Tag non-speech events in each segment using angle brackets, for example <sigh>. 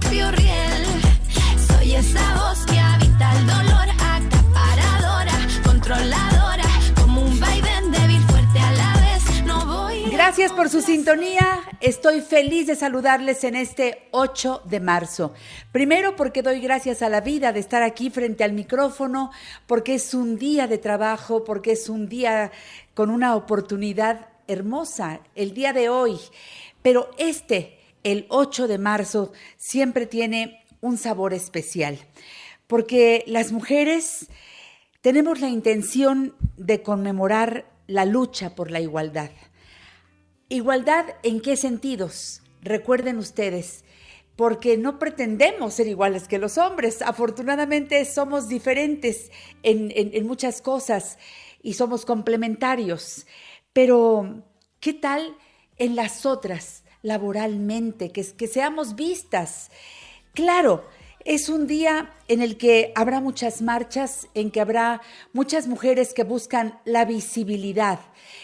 propio riel. Soy esa voz que habita el dolor, acaparadora, controladora, como un vaivén débil, fuerte a la vez, no voy. a- Gracias por su sintonía. Estoy feliz de saludarles en este 8 de marzo. Primero porque doy gracias a la vida de estar aquí frente al micrófono, porque es un día de trabajo, porque es un día con una oportunidad hermosa, el día de hoy. Pero este, el 8 de marzo, siempre tiene un sabor especial, porque las mujeres tenemos la intención de conmemorar la lucha por la igualdad. Igualdad en qué sentidos? Recuerden ustedes, porque no pretendemos ser iguales que los hombres. Afortunadamente somos diferentes en, en- en muchas cosas y somos complementarios. Pero, ¿qué tal en las otras, laboralmente, que, que seamos vistas? Claro, es un día en el que habrá muchas marchas, en que habrá muchas mujeres que buscan la visibilidad.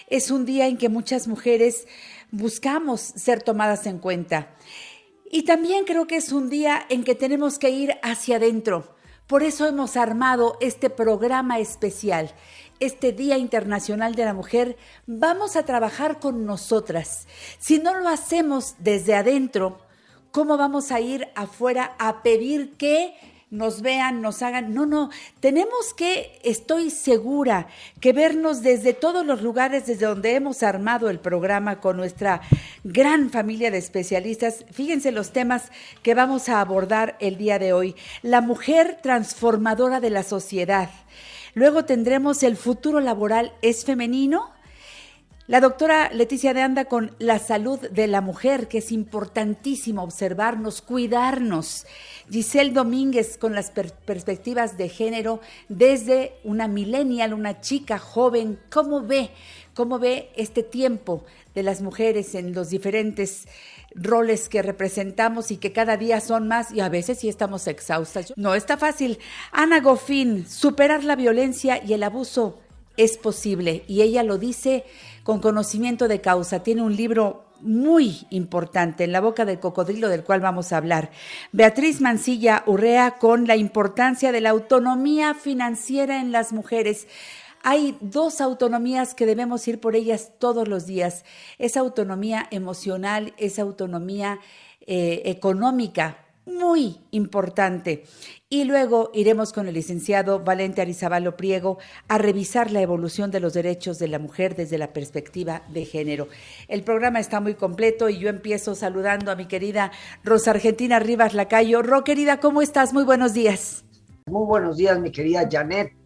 Es un día en que muchas mujeres buscamos ser tomadas en cuenta. Y también creo que es un día en que tenemos que ir hacia adentro. Por eso hemos armado este programa especial, este Día Internacional de la Mujer. Vamos a trabajar con nosotras. Si no lo hacemos desde adentro, ¿cómo vamos a ir afuera a pedir que nos vean, nos hagan? No, no, tenemos que, estoy segura, que vernos desde todos los lugares desde donde hemos armado el programa con nuestra gran familia de especialistas. Fíjense los temas que vamos a abordar el día de hoy. La mujer transformadora de la sociedad. Luego tendremos el futuro laboral es femenino. La doctora Leticia de Anda con la salud de la mujer, que es importantísimo observarnos, cuidarnos. Giselle Domínguez con las per- perspectivas de género desde una millennial, una chica joven. ¿Cómo ve? ¿Cómo ve este tiempo de las mujeres en los diferentes roles que representamos y que cada día son más y a veces sí estamos exhaustas? No está fácil. Ana Goffin, superar la violencia y el abuso es posible y ella lo dice con conocimiento de causa. Tiene un libro muy importante, En la boca del cocodrilo, del cual vamos a hablar. Beatriz Mancilla Urrea con la importancia de la autonomía financiera en las mujeres. Hay dos autonomías que debemos ir por ellas todos los días. Esa autonomía emocional, esa autonomía eh, económica, muy importante. Y luego iremos con el licenciado Valente Arizabalo Priego a revisar la evolución de los derechos de la mujer desde la perspectiva de género. El programa está muy completo y yo empiezo saludando a mi querida Rosa Argentina Rivas Lacayo. Ro, querida, ¿cómo estás? Muy buenos días. Muy buenos días, mi querida Janet.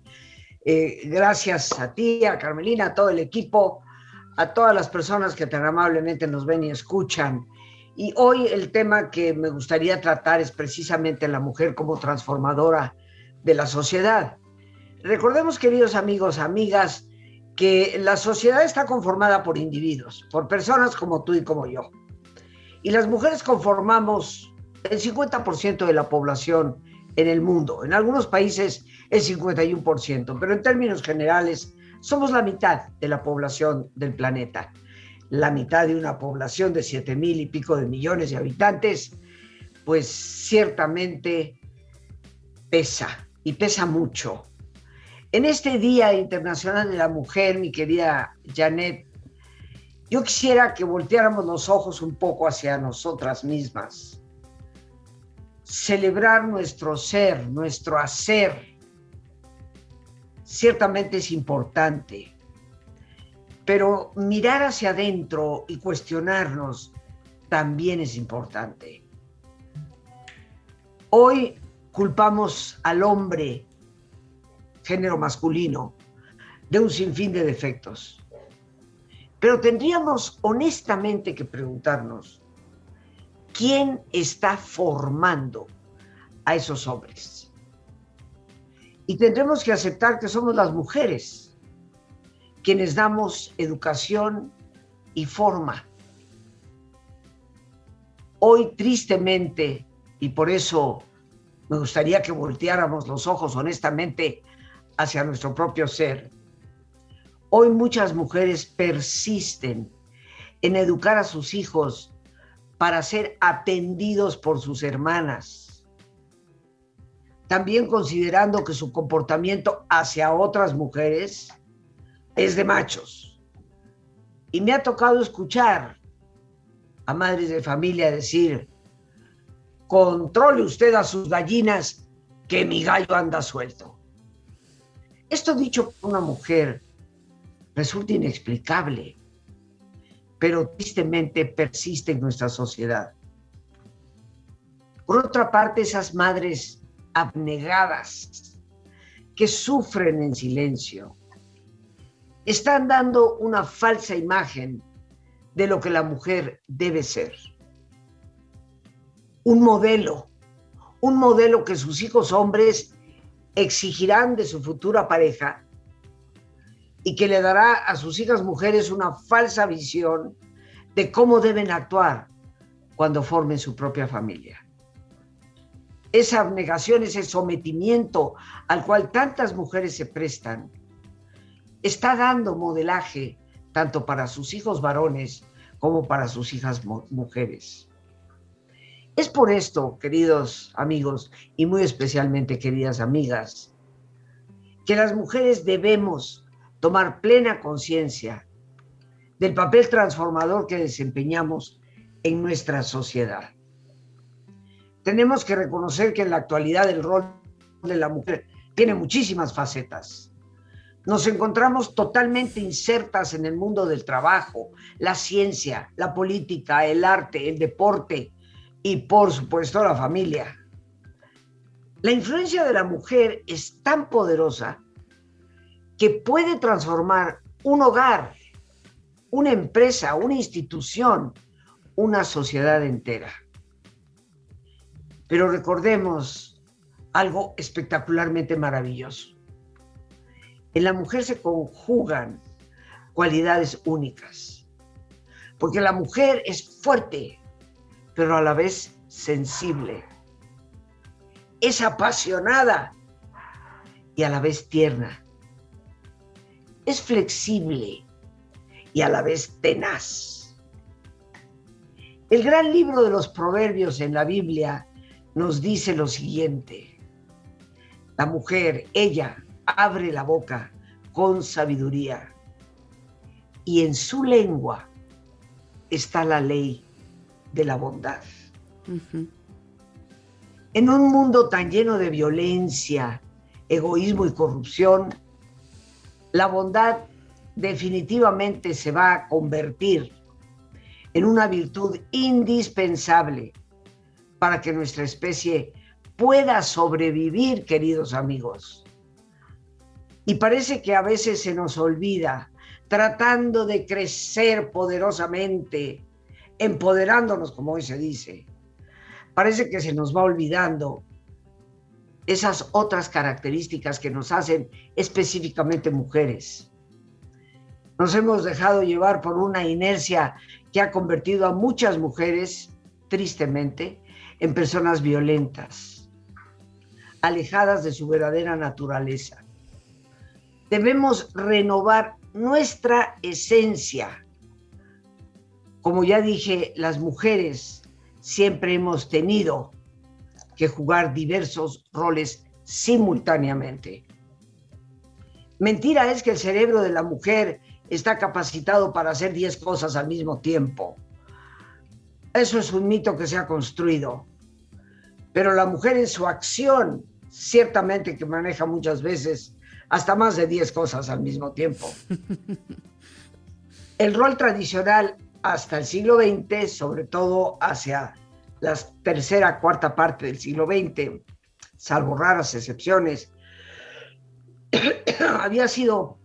Eh, gracias a ti, a Carmelina, a todo el equipo, a todas las personas que tan amablemente nos ven y escuchan. Y hoy el tema que me gustaría tratar es precisamente la mujer como transformadora de la sociedad. Recordemos, queridos amigos, amigas, que la sociedad está conformada por individuos, por personas como tú y como yo. Y las mujeres conformamos el 50% de la población en el mundo. En algunos países el 51%, pero en términos generales somos la mitad de la población del planeta. La mitad de una población de 7 mil y pico de millones de habitantes, pues ciertamente pesa y pesa mucho. En este Día Internacional de la Mujer, mi querida Janet, Yo quisiera que volteáramos los ojos un poco hacia nosotras mismas. Celebrar nuestro ser, nuestro hacer. Ciertamente es importante, pero mirar hacia adentro y cuestionarnos también es importante. Hoy culpamos al hombre, género masculino, de un sinfín de defectos pero tendríamos honestamente que preguntarnos, ¿quién está formando a esos hombres? Y tendremos que aceptar que somos las mujeres quienes damos educación y forma. Hoy tristemente, y por eso me gustaría que volteáramos los ojos honestamente hacia nuestro propio ser, Hoy muchas mujeres persisten en educar a sus hijos para ser atendidos por sus hermanas. También considerando que su comportamiento hacia otras mujeres es de machos. Y me ha tocado escuchar a madres de familia decir, controle usted a sus gallinas, que mi gallo anda suelto. Esto dicho por una mujer resulta inexplicable, pero tristemente persiste en nuestra sociedad. Por otra parte, esas madres abnegadas que sufren en silencio están dando una falsa imagen de lo que la mujer debe ser. Un modelo, un modelo que sus hijos hombres exigirán de su futura pareja y que le dará a sus hijas mujeres una falsa visión de cómo deben actuar cuando formen su propia familia. Esa abnegación, ese sometimiento al cual tantas mujeres se prestan, está dando modelaje tanto para sus hijos varones como para sus hijas mujeres. Es por esto, queridos amigos, y muy especialmente queridas amigas, que las mujeres debemos tomar plena conciencia del papel transformador que desempeñamos en nuestra sociedad. Tenemos que reconocer que en la actualidad el rol de la mujer tiene muchísimas facetas. Nos encontramos totalmente insertas en el mundo del trabajo, la ciencia, la política, el arte, el deporte y por supuesto la familia. La influencia de la mujer es tan poderosa que puede transformar un hogar, una empresa, una institución, una sociedad entera. Pero recordemos algo espectacularmente maravilloso. En la mujer se conjugan cualidades únicas, porque la mujer es fuerte, pero a la vez sensible. Es apasionada y a la vez tierna es flexible y a la vez tenaz. El gran libro de los proverbios en la Biblia nos dice lo siguiente. La mujer, ella, abre la boca con sabiduría y en su lengua está la ley de la bondad. En un mundo tan lleno de violencia, egoísmo y corrupción, la bondad definitivamente se va a convertir en una virtud indispensable para que nuestra especie pueda sobrevivir, queridos amigos. Y parece que a veces se nos olvida, tratando de crecer poderosamente, empoderándonos, como hoy se dice. Parece que se nos va olvidando esas otras características que nos hacen específicamente mujeres. Nos hemos dejado llevar por una inercia que ha convertido a muchas mujeres, tristemente, en personas violentas, alejadas de su verdadera naturaleza. Debemos renovar nuestra esencia. Como ya dije, las mujeres siempre hemos tenido que jugar diversos roles simultáneamente. Mentira es que el cerebro de la mujer está capacitado para hacer 10 cosas al mismo tiempo. Eso es un mito que se ha construido. Pero la mujer en su acción, ciertamente que maneja muchas veces hasta más de 10 cosas al mismo tiempo. <laughs> El rol tradicional hasta el siglo XX, sobre todo hacia la tercera, cuarta parte del siglo XX, salvo raras excepciones, <coughs> había sido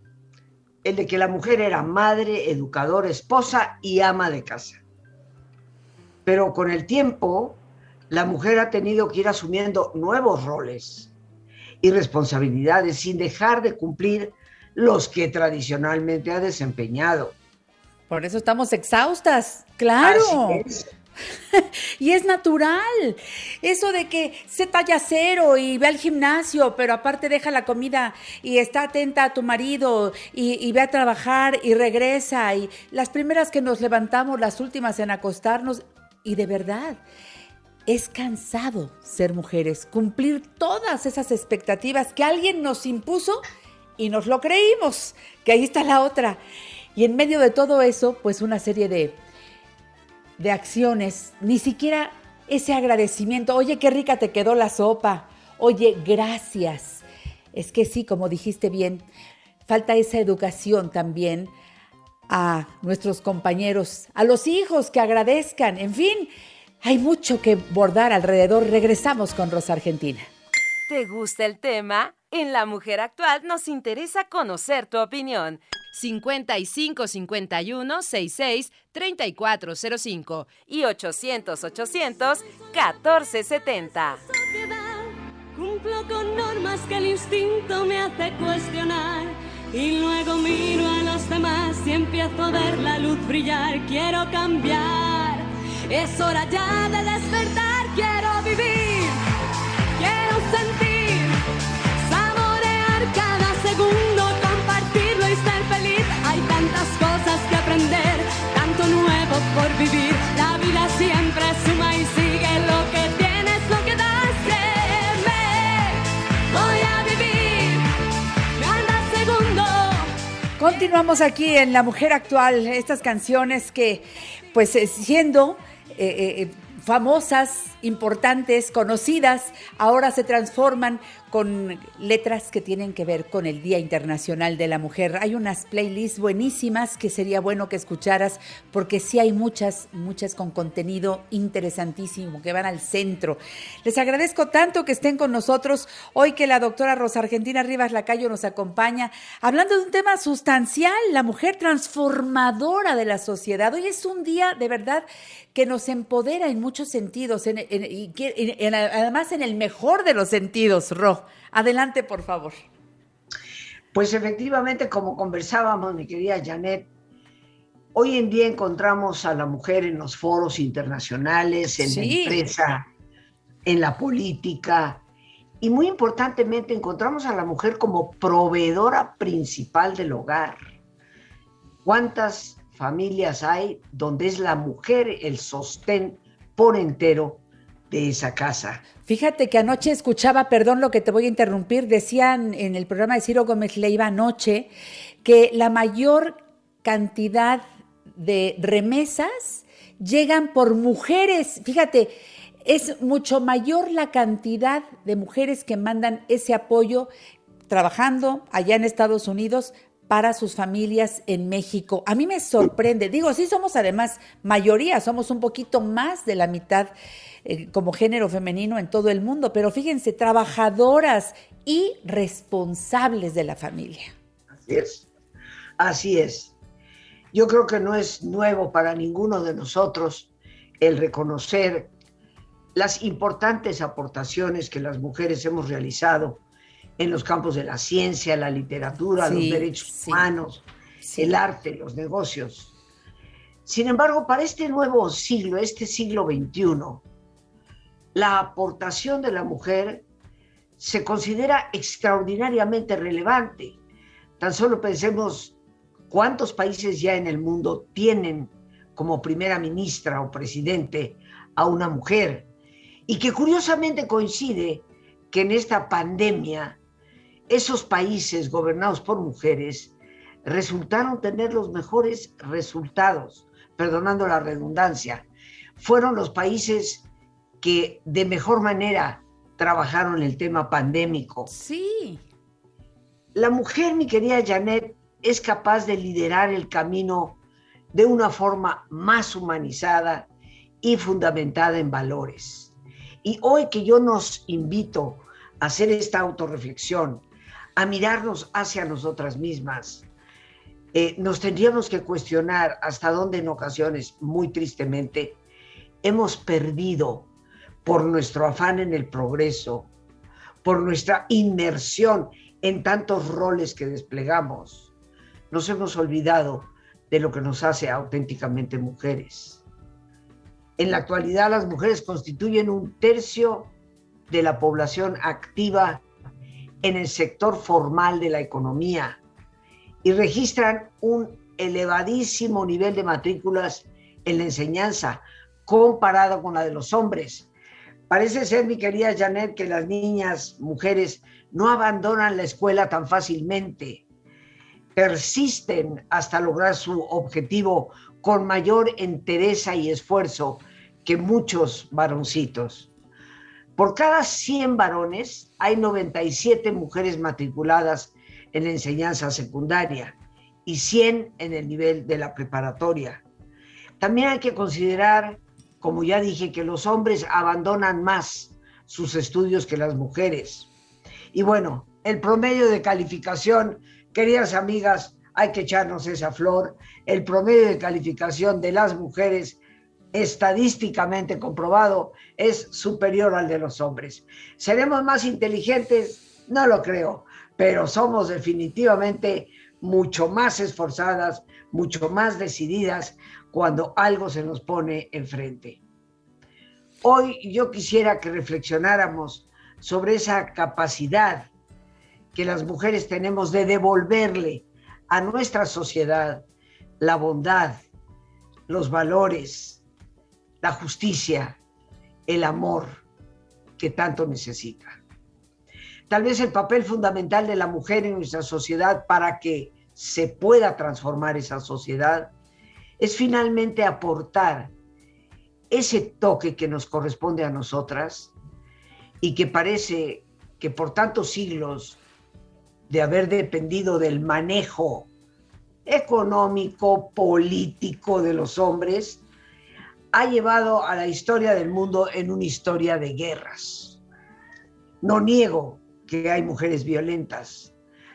el de que la mujer era madre, educadora, esposa y ama de casa. Pero con el tiempo, la mujer ha tenido que ir asumiendo nuevos roles y responsabilidades sin dejar de cumplir los que tradicionalmente ha desempeñado. Por eso estamos exhaustas, claro. <laughs> y es natural. Eso de que se talla cero y ve al gimnasio, pero aparte deja la comida y está atenta a tu marido y, y, ve a trabajar y regresa. Y las primeras que nos levantamos, las últimas en acostarnos. Y de verdad, es cansado ser mujeres, cumplir todas esas expectativas que alguien nos impuso y nos lo creímos, que ahí está la otra. Y en medio de todo eso, pues una serie de, de acciones, ni siquiera ese agradecimiento, oye, qué rica te quedó la sopa, oye, gracias. Es que sí, como dijiste bien, falta esa educación también a nuestros compañeros, a los hijos que agradezcan, en fin, hay mucho que bordar alrededor. Regresamos con Rosa Argentina. ¿Te gusta el tema? En La Mujer Actual nos interesa conocer tu opinión. 55 51 66 3405 y 800 800 1470. Cumplo con normas que el instinto me hace cuestionar. Y luego miro a los demás y empiezo a ver la luz brillar. Quiero cambiar. Es hora ya de despertar. Quiero vivir. Quiero sentir. Saborear cada segundo. Compartirlo y ser feliz. Hay tantas cosas que aprender. Tanto nuevo por vivir. La vida siempre suma y sigue lo que tienes, lo que das. Créeme. Voy a vivir. Cada segundo. Continuamos aquí en La Mujer Actual, estas canciones que, pues eh, siendo eh, eh, famosas, importantes, conocidas, ahora se transforman con letras que tienen que ver con el Día Internacional de la Mujer. Hay unas playlists buenísimas que sería bueno que escucharas porque sí hay muchas, muchas con contenido interesantísimo que van al centro. Les agradezco tanto que estén con nosotros hoy que la doctora Rosa Argentina Rivas Lacayo nos acompaña hablando de un tema sustancial, la mujer transformadora de la sociedad. Hoy es un día de verdad que nos empodera en muchos sentidos en- en- y que- en- en- además en el mejor de los sentidos, Ro. Adelante, por favor. Pues efectivamente, como conversábamos, mi querida Janet, hoy en día encontramos a la mujer en los foros internacionales, en la empresa, en la política, y muy importantemente encontramos a la mujer como proveedora principal del hogar. ¿Cuántas familias hay donde es la mujer el sostén por entero de esa casa? Fíjate que anoche escuchaba, perdón lo que te voy a interrumpir, decían en el programa de Ciro Gómez Leiva anoche que la mayor cantidad de remesas llegan por mujeres. Fíjate, es mucho mayor la cantidad de mujeres que mandan ese apoyo trabajando allá en Estados Unidos para sus familias en México. A mí me sorprende, digo, sí somos además mayoría, somos un poquito más de la mitad eh, como género femenino en todo el mundo, pero fíjense, trabajadoras y responsables de la familia. Así es. Así es. Yo creo que no es nuevo para ninguno de nosotros el reconocer las importantes aportaciones que las mujeres hemos realizado en los campos de la ciencia, la literatura, Sí, los derechos sí. humanos, Sí. el arte, los negocios. Sin embargo, para este nuevo siglo, este siglo XXI, la aportación de la mujer se considera extraordinariamente relevante. Tan solo pensemos cuántos países ya en el mundo tienen como primera ministra o presidente a una mujer y que curiosamente coincide que en esta pandemia esos países gobernados por mujeres resultaron tener los mejores resultados, perdonando la redundancia. Fueron los países que de mejor manera trabajaron el tema pandémico. Sí. La mujer, mi querida Janet, es capaz de liderar el camino de una forma más humanizada y fundamentada en valores. Y hoy que yo nos invito a hacer esta autorreflexión, a mirarnos hacia nosotras mismas, eh, nos tendríamos que cuestionar hasta dónde en ocasiones, muy tristemente, hemos perdido por nuestro afán en el progreso, por nuestra inmersión en tantos roles que desplegamos, nos hemos olvidado de lo que nos hace auténticamente mujeres. En la actualidad las mujeres constituyen un tercio de la población activa en el sector formal de la economía y registran un elevadísimo nivel de matrículas en la enseñanza comparado con la de los hombres. Parece ser, mi querida Janet, que las niñas, mujeres, no abandonan la escuela tan fácilmente. Persisten hasta lograr su objetivo con mayor entereza y esfuerzo que muchos varoncitos. Por cada 100 varones hay 97 mujeres matriculadas en la enseñanza secundaria y 100 en el nivel de la preparatoria. También hay que considerar, como ya dije, que los hombres abandonan más sus estudios que las mujeres. Y bueno, el promedio de calificación, queridas amigas, hay que echarnos esa flor, el promedio de calificación de las mujeres estadísticamente comprobado es superior al de los hombres. ¿Seremos más inteligentes? No lo creo, pero somos definitivamente mucho más esforzadas, mucho más decididas cuando algo se nos pone enfrente. Hoy yo quisiera que reflexionáramos sobre esa capacidad que las mujeres tenemos de devolverle a nuestra sociedad la bondad, los valores, la justicia, el amor que tanto necesita. Tal vez el papel fundamental de la mujer en nuestra sociedad para que se pueda transformar esa sociedad es finalmente aportar ese toque que nos corresponde a nosotras y que parece que por tantos siglos de haber dependido del manejo económico, político de los hombres, ha llevado a la historia del mundo en una historia de guerras. No niego que hay mujeres violentas,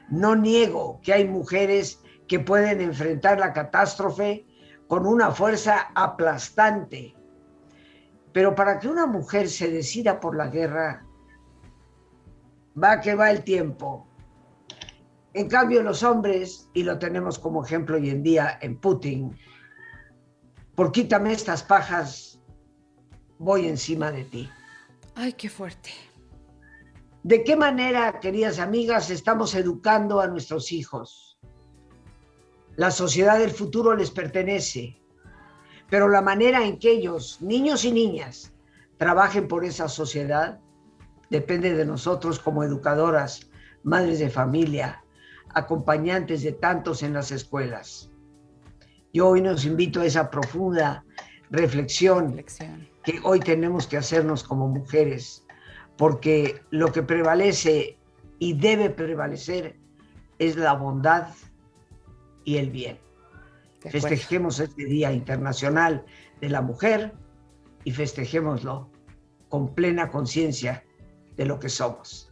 no niego que hay mujeres que pueden enfrentar la catástrofe con una fuerza aplastante. Pero para que una mujer se decida por la guerra, va que va el tiempo. En cambio, los hombres, y lo tenemos como ejemplo hoy en día en Putin, por quítame estas pajas, voy encima de ti. Ay, qué fuerte. ¿De qué manera, queridas amigas, estamos educando a nuestros hijos? La sociedad del futuro les pertenece, pero la manera en que ellos, niños y niñas, trabajen por esa sociedad depende de nosotros como educadoras, madres de familia, acompañantes de tantos en las escuelas. Yo hoy nos invito a esa profunda reflexión, que hoy tenemos que hacernos como mujeres, porque lo que prevalece y debe prevalecer es la bondad y el bien. Festejemos este Día Internacional de la Mujer y festejémoslo con plena conciencia de lo que somos.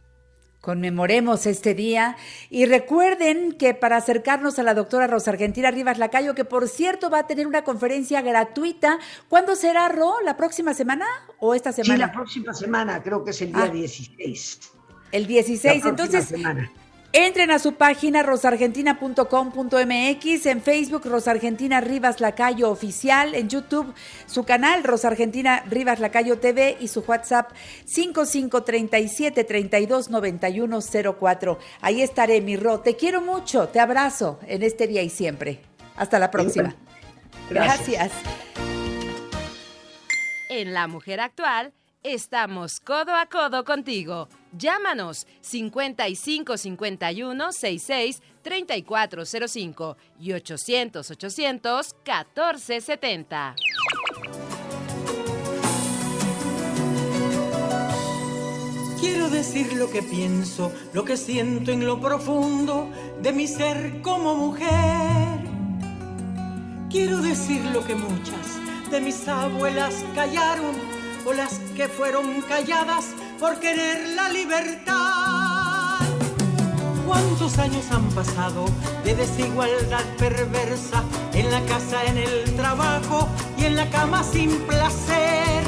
Conmemoremos este día y recuerden que para acercarnos a la doctora Rosa Argentina Rivas Lacayo, que por cierto va a tener una conferencia gratuita, ¿cuándo será, Ro? ¿La próxima semana o esta semana? Sí, la próxima semana, creo que es el día 16. Ah. El 16, entonces semana. Entren a su página rosargentina.com.mx, en Facebook Rosargentina Rivas Lacayo Oficial, en YouTube su canal Rosargentina Rivas Lacayo TV y su WhatsApp 5537 329104. Ahí estaré, mi Ro. Te quiero mucho, te abrazo en este día y siempre. Hasta la próxima. Gracias. Gracias. En La Mujer Actual estamos codo a codo contigo Llámanos 5551 66 3405 y 800 800 1470. Quiero decir lo que pienso, lo que siento en lo profundo de mi ser como mujer. Quiero decir lo que muchas de mis abuelas callaron o las que fueron calladas por querer la libertad. ¿Cuántos años han pasado de desigualdad perversa en la casa, en el trabajo y en la cama sin placer?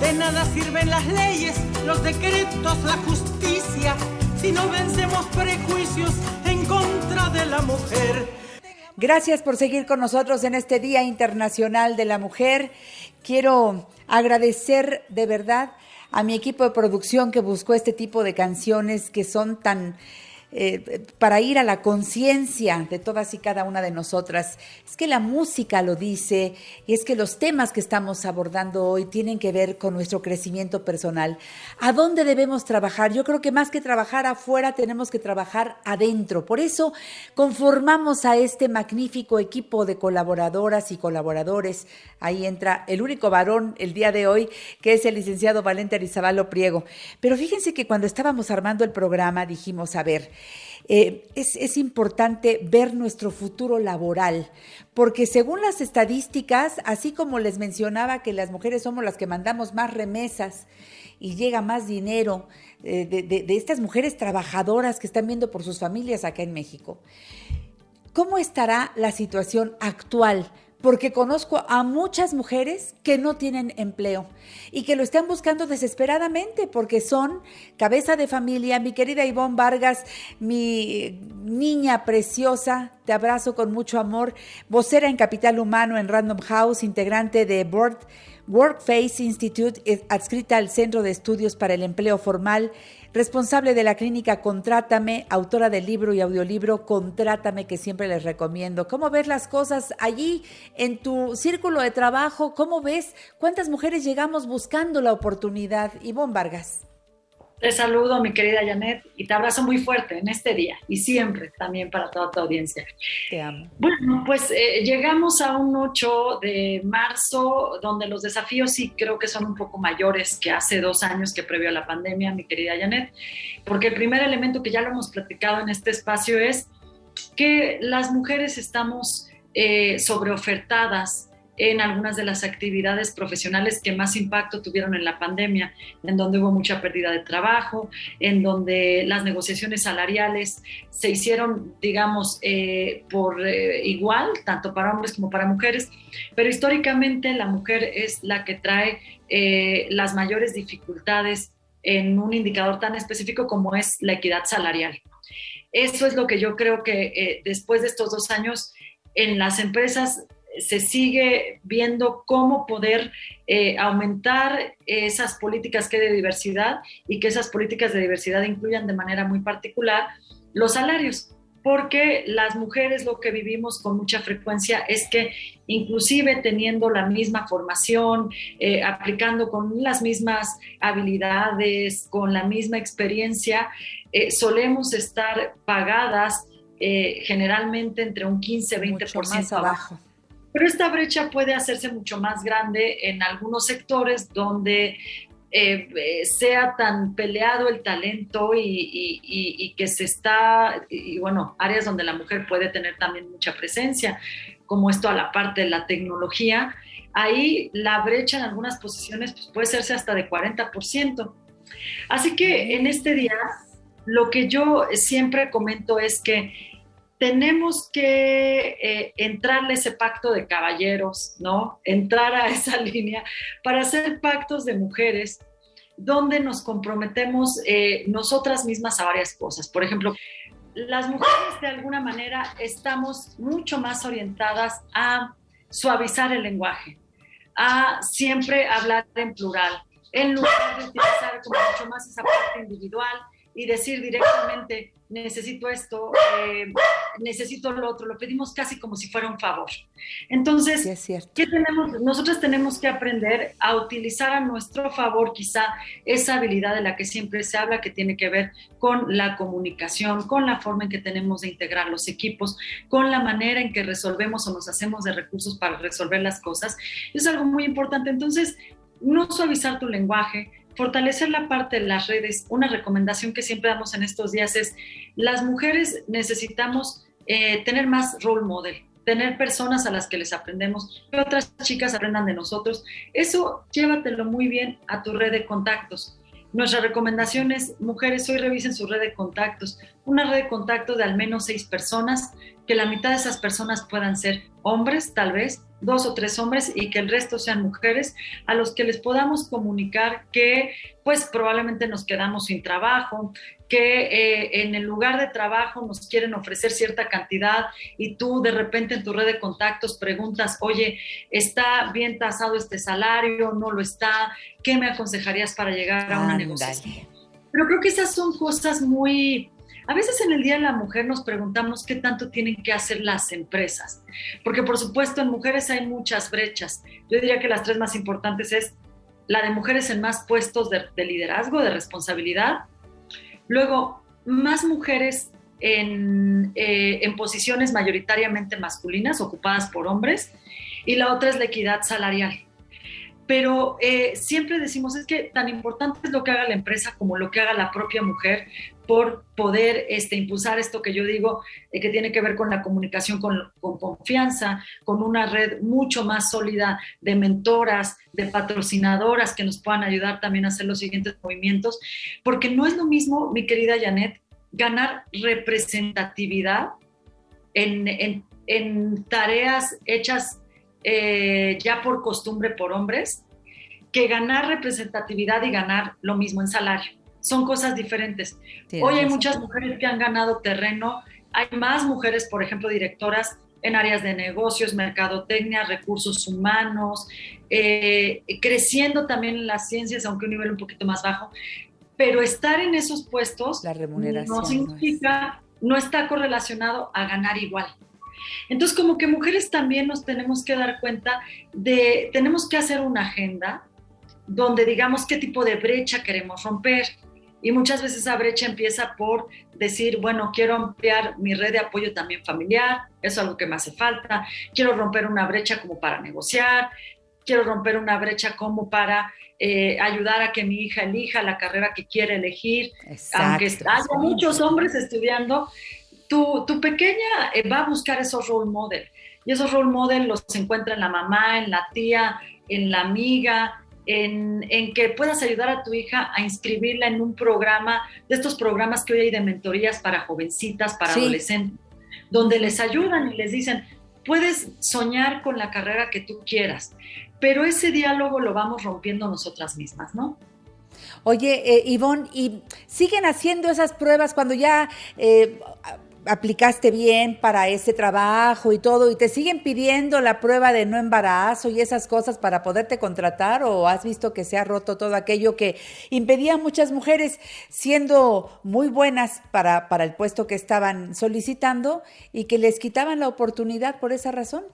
De nada sirven las leyes, los decretos, la justicia, si no vencemos prejuicios en contra de la mujer. Gracias por seguir con nosotros en este Día Internacional de la Mujer. Quiero agradecer de verdad a mi equipo de producción que buscó este tipo de canciones que son tan eh, para ir a la conciencia de todas y cada una de nosotras. Es que la música lo dice y es que los temas que estamos abordando hoy tienen que ver con nuestro crecimiento personal. ¿A dónde debemos trabajar? Yo creo que más que trabajar afuera tenemos que trabajar adentro. Por eso conformamos a este magnífico equipo de colaboradoras y colaboradores. Ahí entra el único varón el día de hoy, que es el licenciado Valente Arizabalo Priego. Pero fíjense que cuando estábamos armando el programa dijimos, a ver, eh, es, importante ver nuestro futuro laboral, porque según las estadísticas, así como les mencionaba que las mujeres somos las que mandamos más remesas y llega más dinero eh, de, de estas mujeres trabajadoras que están viendo por sus familias acá en México, ¿cómo estará la situación actual? Porque conozco a muchas mujeres que no tienen empleo y que lo están buscando desesperadamente porque son cabeza de familia. Mi querida Ivonne Vargas, mi niña preciosa, te abrazo con mucho amor, vocera en Capital Humano en Random House, integrante de Board Workface Institute, adscrita al Centro de Estudios para el Empleo Formal responsable de la clínica Contrátame, autora del libro y audiolibro Contrátame, que siempre les recomiendo. ¿Cómo ves las cosas allí en tu círculo de trabajo? ¿Cómo ves cuántas mujeres llegamos buscando la oportunidad? Ivonne Vargas. Te saludo, mi querida Janet, y te abrazo muy fuerte en este día y siempre también para toda tu audiencia. Te amo. Bueno, pues eh, llegamos a un 8 de marzo donde los desafíos sí creo que son un poco mayores que hace dos años que previo a la pandemia, mi querida Janet, porque el primer elemento que ya lo hemos platicado en este espacio es que las mujeres estamos eh, sobreofertadas en algunas de las actividades profesionales que más impacto tuvieron en la pandemia, en donde hubo mucha pérdida de trabajo, en donde las negociaciones salariales se hicieron, digamos, eh, por eh, igual, tanto para hombres como para mujeres, pero históricamente la mujer es la que trae eh, las mayores dificultades en un indicador tan específico como es la equidad salarial. Eso es lo que yo creo que después de estos dos años en las empresas se sigue viendo cómo poder eh, aumentar esas políticas que de diversidad y que esas políticas de diversidad incluyan de manera muy particular los salarios, porque las mujeres lo que vivimos con mucha frecuencia es que inclusive teniendo la misma formación, eh, aplicando con las mismas habilidades, con la misma experiencia, eh, solemos estar pagadas generalmente entre un 15-20% abajo. Pero esta brecha puede hacerse mucho más grande en algunos sectores donde eh, eh, sea tan peleado el talento y, que se está, y bueno, áreas donde la mujer puede tener también mucha presencia, como esto a la parte de la tecnología, ahí la brecha en algunas posiciones pues, puede hacerse hasta de 40%. Así que en este día, lo que yo siempre comento es que tenemos que eh, entrarle ese pacto de caballeros, ¿no? Entrar a esa <laughs> línea para hacer pactos de mujeres donde nos comprometemos eh, nosotras mismas a varias cosas. Por ejemplo, las mujeres de alguna manera estamos mucho más orientadas a suavizar el lenguaje, a siempre hablar en plural, en lugar de utilizar como mucho más esa parte individual y decir directamente, necesito esto, eh, necesito lo otro, lo pedimos casi como si fuera un favor. Entonces, ¿qué tenemos? Nosotros tenemos que aprender a utilizar a nuestro favor quizá esa habilidad de la que siempre se habla, que tiene que ver con la comunicación, con la forma en que tenemos de integrar los equipos, con la manera en que resolvemos o nos hacemos de recursos para resolver las cosas. Es algo muy importante. Entonces, no suavizar tu lenguaje, fortalecer la parte de las redes. Una recomendación que siempre damos en estos días es, las mujeres necesitamos eh, tener más role model, tener personas a las que les aprendemos, que otras chicas aprendan de nosotros. Eso llévatelo muy bien a tu red de contactos. Nuestra recomendación es, mujeres, hoy revisen su red de contactos, una red de contacto de al menos seis personas, que la mitad de esas personas puedan ser hombres, tal vez, dos o tres hombres y que el resto sean mujeres, a los que les podamos comunicar que pues probablemente nos quedamos sin trabajo, que eh, en el lugar de trabajo nos quieren ofrecer cierta cantidad y tú de repente en tu red de contactos preguntas, oye, ¿está bien tasado este salario? ¿No lo está? ¿Qué me aconsejarías para llegar a una negociación? Pero creo que esas son cosas muy, a veces en el Día de la Mujer nos preguntamos qué tanto tienen que hacer las empresas, porque por supuesto en mujeres hay muchas brechas. Yo diría que las tres más importantes es la de mujeres en más puestos de, liderazgo, de responsabilidad. Luego, más mujeres en, eh, en posiciones mayoritariamente masculinas, ocupadas por hombres. Y la otra es la equidad salarial pero eh, siempre decimos es que tan importante es lo que haga la empresa como lo que haga la propia mujer por poder este, impulsar esto que yo digo, eh, que tiene que ver con la comunicación con, con, confianza, con una red mucho más sólida de mentoras, de patrocinadoras que nos puedan ayudar también a hacer los siguientes movimientos, porque no es lo mismo, mi querida Janet, ganar representatividad en, en, en tareas hechas eh, ya por costumbre por hombres, que ganar representatividad y ganar lo mismo en salario. Son cosas diferentes. Hoy hay muchas mujeres que han ganado terreno, hay más mujeres, por ejemplo, directoras en áreas de negocios, mercadotecnia, recursos humanos, eh, creciendo también en las ciencias, aunque un nivel un poquito más bajo. Pero estar en esos puestos La remuneración no significa, no está correlacionado a ganar igual. Entonces, como que mujeres también nos tenemos que dar cuenta de, tenemos que hacer una agenda donde digamos qué tipo de brecha queremos romper. Y muchas veces esa brecha empieza por decir, bueno, quiero ampliar mi red de apoyo también familiar, eso es algo que me hace falta, quiero romper una brecha como para negociar, quiero romper una brecha como para eh, ayudar a que mi hija elija la carrera que quiere elegir, aunque haya muchos hombres estudiando, tu, pequeña eh, va a buscar esos role model y esos role model los encuentra en la mamá, en la tía, en la amiga, en, que puedas ayudar a tu hija a inscribirla en un programa, de estos programas que hoy hay de mentorías para jovencitas, para adolescentes, donde les ayudan y les dicen, puedes soñar con la carrera que tú quieras, pero ese diálogo lo vamos rompiendo nosotras mismas, ¿no? Oye, eh, Ivonne, ¿y siguen haciendo esas pruebas cuando ya eh, aplicaste bien para ese trabajo y todo, y te siguen pidiendo la prueba de no embarazo y esas cosas para poderte contratar, o has visto que se ha roto todo aquello que impedía a muchas mujeres siendo muy buenas para, para el puesto que estaban solicitando y que les quitaban la oportunidad por esa razón?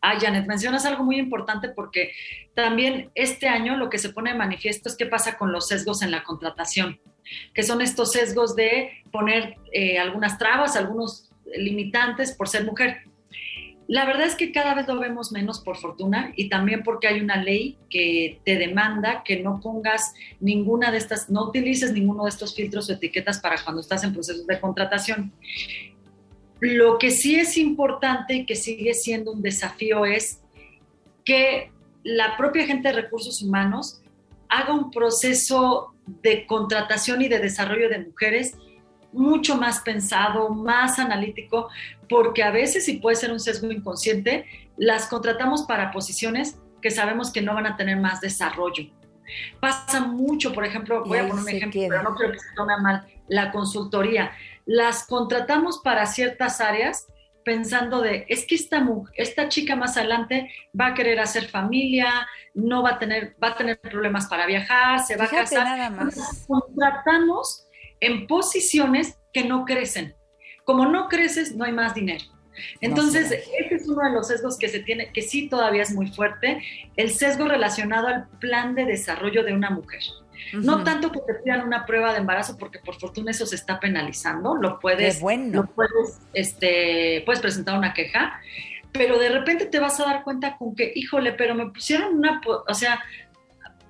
Ah, Janet, mencionas algo muy importante porque también este año lo que se pone de manifiesto es qué pasa con los sesgos en la contratación que son estos sesgos de poner eh, algunas trabas, algunos limitantes por ser mujer. La verdad es que cada vez lo vemos menos por fortuna y también porque hay una ley que te demanda que no pongas ninguna de estas, no utilices ninguno de estos filtros o etiquetas para cuando estás en procesos de contratación. Lo que sí es importante y que sigue siendo un desafío es que la propia gente de recursos humanos haga un proceso de contratación y de desarrollo de mujeres mucho más pensado, más analítico, porque a veces, y puede ser un sesgo inconsciente, las contratamos para posiciones que sabemos que no van a tener más desarrollo. Pasa mucho, por ejemplo, voy a poner un ejemplo, pero no quiero que se tome mal, la consultoría. Las contratamos para ciertas áreas pensando de, es que esta, esta chica más adelante va a querer hacer familia, no va a tener, va a tener problemas para viajar, se va a casar. Nada más. Contratamos en posiciones que no crecen. Como no creces, no hay más dinero. Entonces, ese es uno de los sesgos que se tiene, que sí todavía es muy fuerte, el sesgo relacionado al plan de desarrollo de una mujer. No tanto que te pidan una prueba de embarazo, porque por fortuna eso se está penalizando, lo puedes, bueno. lo puedes, este, puedes presentar una queja, pero de repente te vas a dar cuenta con que, híjole, pero me pusieron una, o sea,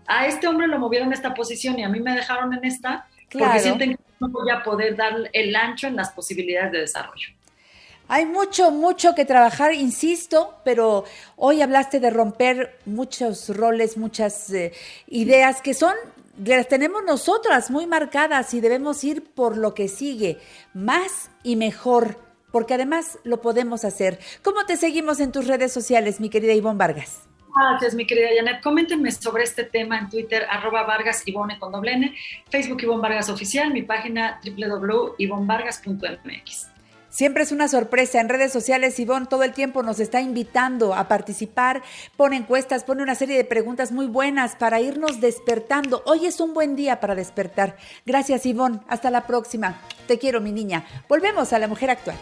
a este hombre lo movieron a esta posición y a mí me dejaron en esta, porque sienten que no voy a poder dar el ancho en las posibilidades de desarrollo. Hay mucho, mucho que trabajar, insisto, pero hoy hablaste de romper muchos roles, muchas eh, ideas que son, las tenemos nosotras muy marcadas y debemos ir por lo que sigue, más y mejor, porque además lo podemos hacer. ¿Cómo te seguimos en tus redes sociales, mi querida Ivonne Vargas? Gracias, mi querida Janet. Coméntenme sobre este tema en Twitter, arroba Vargas Ivone con doble N, Facebook Ivonne Vargas Oficial, mi página www.ivonvargas.mx. Siempre es una sorpresa. En redes sociales, Ivonne todo el tiempo nos está invitando a participar, pone encuestas, pone una serie de preguntas muy buenas para irnos despertando. Hoy es un buen día para despertar. Gracias, Ivonne. Hasta la próxima. Te quiero, mi niña. Volvemos a la mujer actual.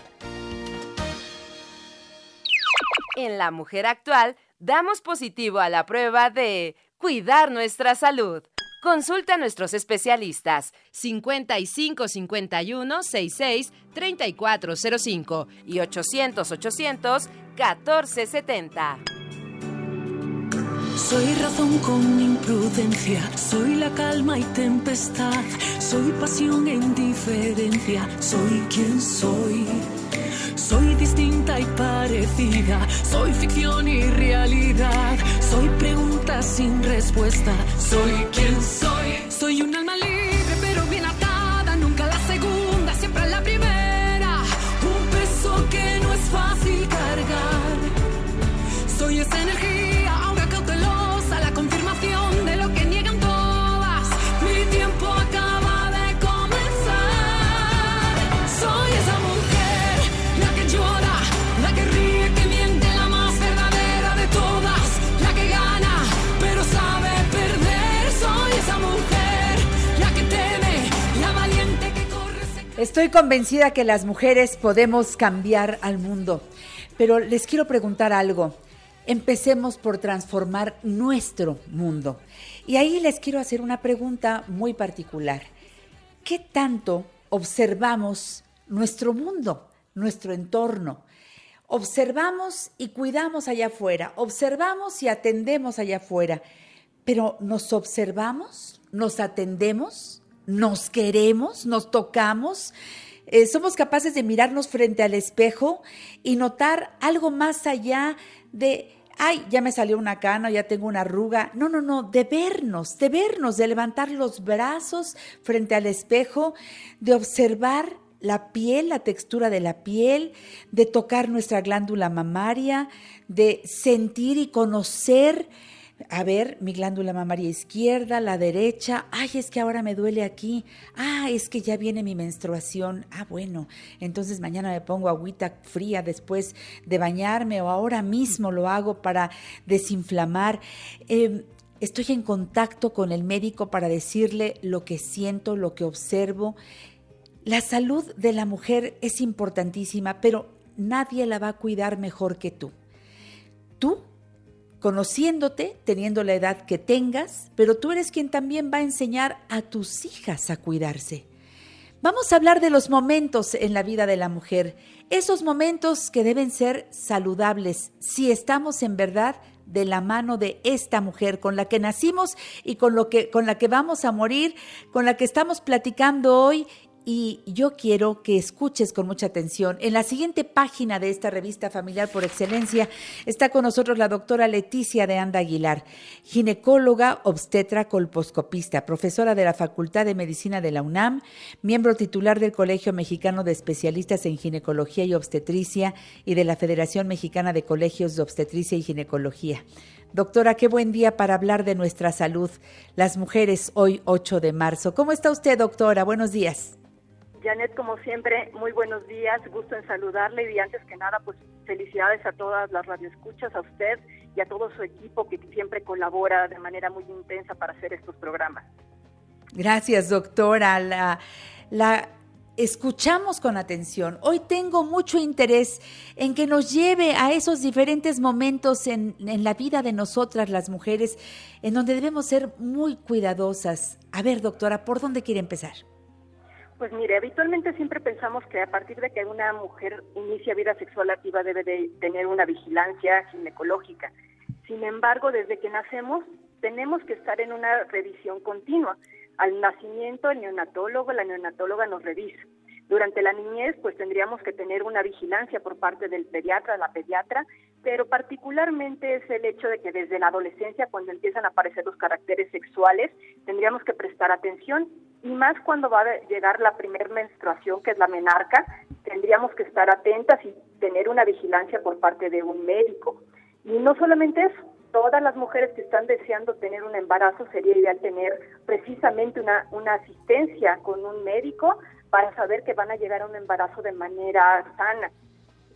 En la mujer actual, damos positivo a la prueba de cuidar nuestra salud. Consulta a nuestros especialistas 55 51 66 3405 y 800 800 1470. Soy razón con imprudencia, soy la calma y tempestad, soy pasión e indiferencia, soy quien soy. Soy distinta y parecida, soy ficción y realidad, soy pregunta sin respuesta, soy quien soy. Soy un alma libre Estoy convencida que las mujeres podemos cambiar al mundo, pero les quiero preguntar algo. Empecemos por transformar nuestro mundo. Y ahí les quiero hacer una pregunta muy particular. ¿Qué tanto observamos nuestro mundo, nuestro entorno? Observamos y cuidamos allá afuera, observamos y atendemos allá afuera, pero ¿nos observamos? ¿Nos atendemos? ¿Nos queremos? ¿Nos tocamos? Eh, ¿Somos capaces de mirarnos frente al espejo y notar algo más allá de, ay, ya me salió una cana, ya tengo una arruga? No, no, no, de vernos, de vernos, de levantar los brazos frente al espejo, de observar la piel, la textura de la piel, de tocar nuestra glándula mamaria, de sentir y conocer, a ver, mi glándula mamaria izquierda, la derecha, ay, es que ahora me duele aquí, ah, es que ya viene mi menstruación, ah, bueno, entonces mañana me pongo agüita fría después de bañarme o ahora mismo lo hago para desinflamar. Eh, Estoy en contacto con el médico para decirle lo que siento, lo que observo la salud de la mujer es importantísima, pero nadie la va a cuidar mejor que tú. Tú, conociéndote, teniendo la edad que tengas, pero tú eres quien también va a enseñar a tus hijas a cuidarse. Vamos a hablar de los momentos en la vida de la mujer, esos momentos que deben ser saludables si estamos en verdad de la mano de esta mujer con la que nacimos y con lo que con la que vamos a morir, con la que estamos platicando hoy y yo quiero que escuches con mucha atención. En la siguiente página de esta revista familiar por excelencia está con nosotros la doctora Leticia de Anda Aguilar, ginecóloga, obstetra, colposcopista, profesora de la Facultad de Medicina de la UNAM, miembro titular del Colegio Mexicano de Especialistas en Ginecología y Obstetricia y de la Federación Mexicana de Colegios de Obstetricia y Ginecología. Doctora, qué buen día para hablar de nuestra salud. Las mujeres hoy 8 de marzo. ¿Cómo está usted, doctora? Buenos días. Janet, como siempre, muy buenos días, gusto en saludarle y antes que nada, pues felicidades a todas las radioescuchas, a usted y a todo su equipo que siempre colabora de manera muy intensa para hacer estos programas. Gracias, doctora. La, escuchamos con atención. Hoy tengo mucho interés en que nos lleve a esos diferentes momentos en, en, la vida de nosotras las mujeres, en donde debemos ser muy cuidadosas. A ver, doctora, ¿por dónde quiere empezar? Pues mire, habitualmente siempre pensamos que a partir de que una mujer inicia vida sexual activa debe de tener una vigilancia ginecológica. Sin embargo, desde que nacemos tenemos que estar en una revisión continua. Al nacimiento, el neonatólogo, la neonatóloga nos revisa. Durante la niñez, pues tendríamos que tener una vigilancia por parte del pediatra, la pediatra, pero particularmente es el hecho de que desde la adolescencia, cuando empiezan a aparecer los caracteres sexuales, tendríamos que prestar atención y más cuando va a llegar la primer menstruación, que es la menarca, tendríamos que estar atentas y tener una vigilancia por parte de un médico. Y no solamente eso, todas las mujeres que están deseando tener un embarazo sería ideal tener precisamente una, una asistencia con un médico para saber que van a llegar a un embarazo de manera sana.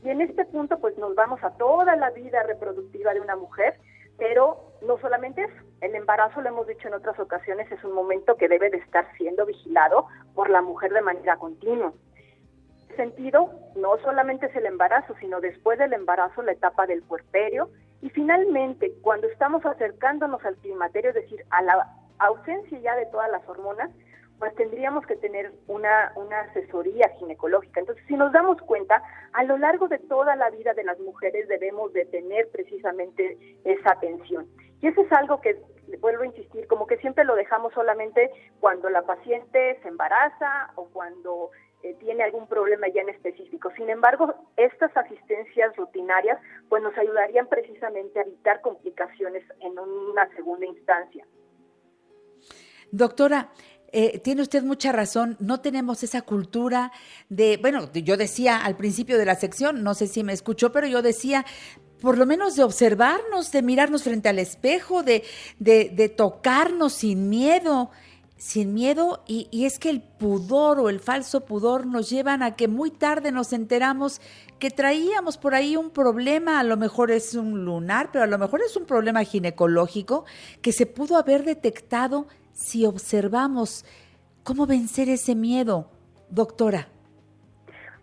Y en este punto pues nos vamos a toda la vida reproductiva de una mujer, pero no solamente eso, el embarazo, lo hemos dicho en otras ocasiones, es un momento que debe de estar siendo vigilado por la mujer de manera continua. En ese sentido, no solamente es el embarazo, sino después del embarazo la etapa del puerperio, y finalmente, cuando estamos acercándonos al climaterio, es decir, a la ausencia ya de todas las hormonas, pues tendríamos que tener una, una asesoría ginecológica. Entonces, si nos damos cuenta, a lo largo de toda la vida de las mujeres debemos de tener precisamente esa atención. Y eso es algo que, vuelvo a insistir, como que siempre lo dejamos solamente cuando la paciente se embaraza o cuando eh, tiene algún problema ya en específico. Sin embargo, estas asistencias rutinarias pues nos ayudarían precisamente a evitar complicaciones en una segunda instancia. Doctora, eh, tiene usted mucha razón, no tenemos esa cultura de, bueno, yo decía al principio de la sección, no sé si me escuchó, pero yo decía, por lo menos de observarnos, de mirarnos frente al espejo, de, de, tocarnos sin miedo sin miedo y, y, es que el pudor o el falso pudor nos llevan a que muy tarde nos enteramos que traíamos por ahí un problema, a lo mejor es un lunar, pero a lo mejor es un problema ginecológico que se pudo haber detectado si observamos. ¿Cómo vencer ese miedo, doctora?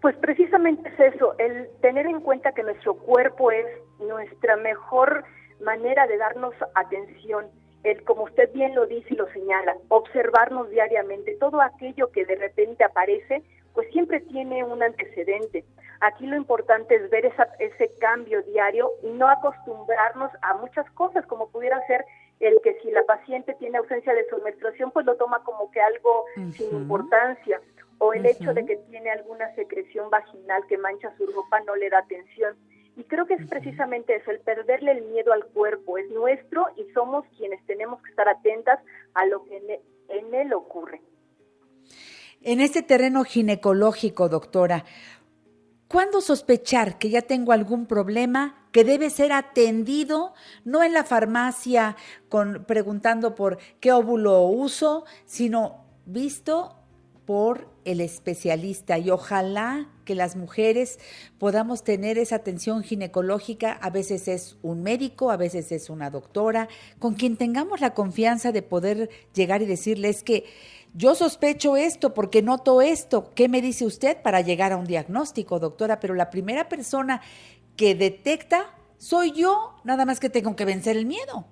Pues precisamente es eso, el tener en cuenta que nuestro cuerpo es nuestra mejor manera de darnos atención el, como usted bien lo dice y lo señala, observarnos diariamente, todo aquello que de repente aparece, pues siempre tiene un antecedente. Aquí lo importante es ver esa, ese cambio diario y no acostumbrarnos a muchas cosas, como pudiera ser el que si la paciente tiene ausencia de su menstruación, pues lo toma como que algo sin importancia, o el hecho de que tiene alguna secreción vaginal que mancha su ropa no le da atención. Y creo que es precisamente eso, el perderle el miedo al cuerpo, es nuestro y somos quienes tenemos que estar atentas a lo que en él ocurre. En este terreno ginecológico, doctora, ¿cuándo sospechar que ya tengo algún problema que debe ser atendido, no en la farmacia con, preguntando por qué óvulo uso, sino visto por el especialista. Y ojalá que las mujeres podamos tener esa atención ginecológica, a veces es un médico, a veces es una doctora, con quien tengamos la confianza de poder llegar y decirles que yo sospecho esto porque noto esto, ¿qué me dice usted para llegar a un diagnóstico, doctora? Pero la primera persona que detecta soy yo, nada más que tengo que vencer el miedo.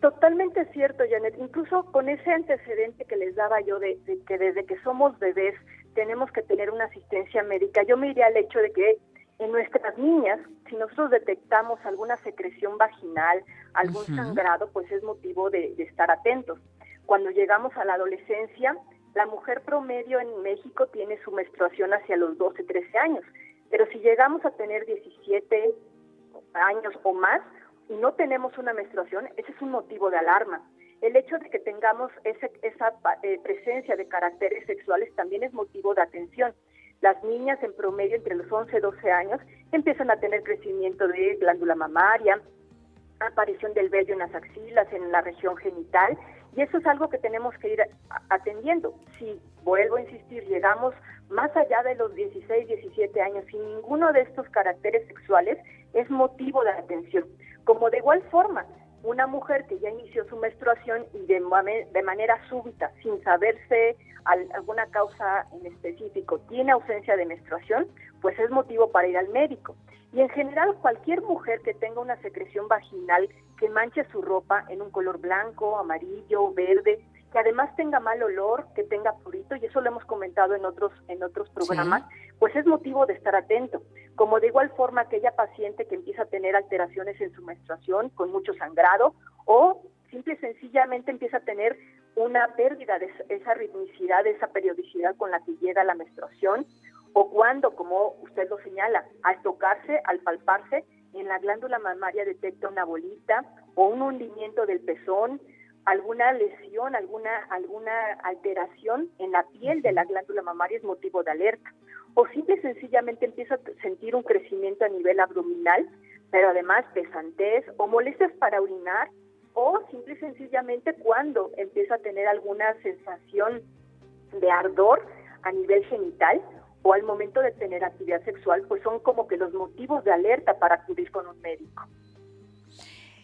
Totalmente cierto, Janet. Incluso con ese antecedente que les daba yo de, que desde que somos bebés tenemos que tener una asistencia médica, yo me iría al hecho de que en nuestras niñas, si nosotros detectamos alguna secreción vaginal, algún sangrado, pues es motivo de, de estar atentos. Cuando llegamos a la adolescencia, la mujer promedio en México tiene su menstruación hacia los 12, 13 años, pero si llegamos a tener 17 años o más, y no tenemos una menstruación, ese es un motivo de alarma. El hecho de que tengamos esa eh, presencia de caracteres sexuales también es motivo de atención. Las niñas en promedio entre los 11 y 12 años empiezan a tener crecimiento de glándula mamaria, aparición del vello en las axilas, en la región genital, y eso es algo que tenemos que ir atendiendo. Si, vuelvo a insistir, llegamos más allá de los 16, 17 años sin ninguno de estos caracteres sexuales, es motivo de atención. Como de igual forma, una mujer que ya inició su menstruación y de, de manera súbita, sin saberse al- alguna causa en específico tiene ausencia de menstruación, pues es motivo para ir al médico. Y en general, cualquier mujer que tenga una secreción vaginal que manche su ropa en un color blanco, amarillo, verde, que además tenga mal olor, que tenga purito, y eso lo hemos comentado en otros, en otros programas, pues es motivo de estar atento. Como de igual forma aquella paciente que empieza a tener alteraciones en su menstruación con mucho sangrado o simple y sencillamente empieza a tener una pérdida de esa- esa ritmicidad, de esa periodicidad con la que llega la menstruación, o cuando, como usted lo señala, al tocarse, al palparse, en la glándula mamaria detecta una bolita o un hundimiento del pezón, alguna lesión, alguna, alguna alteración en la piel de la glándula mamaria es motivo de alerta. O simple y sencillamente empieza a sentir un crecimiento a nivel abdominal, pero además pesantez o molestias para orinar, o simple y sencillamente cuando empieza a tener alguna sensación de ardor a nivel genital o al momento de tener actividad sexual, pues son como que los motivos de alerta para acudir con un médico.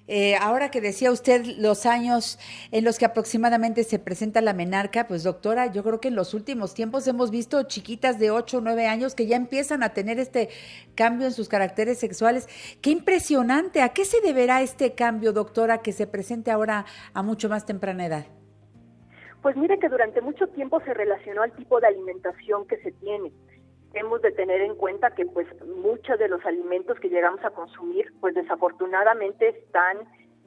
Eh, ahora que decía usted los años en los que aproximadamente se presenta la menarca, pues doctora, yo creo que en los últimos tiempos hemos visto chiquitas de 8 o 9 años que ya empiezan a tener este cambio en sus caracteres sexuales. Qué impresionante. ¿A qué se deberá este cambio, doctora, que se presente ahora a mucho más temprana edad? Pues mire que durante mucho tiempo se relacionó al tipo de alimentación que se tiene. Hemos de tener en cuenta que pues muchos de los alimentos que llegamos a consumir pues desafortunadamente están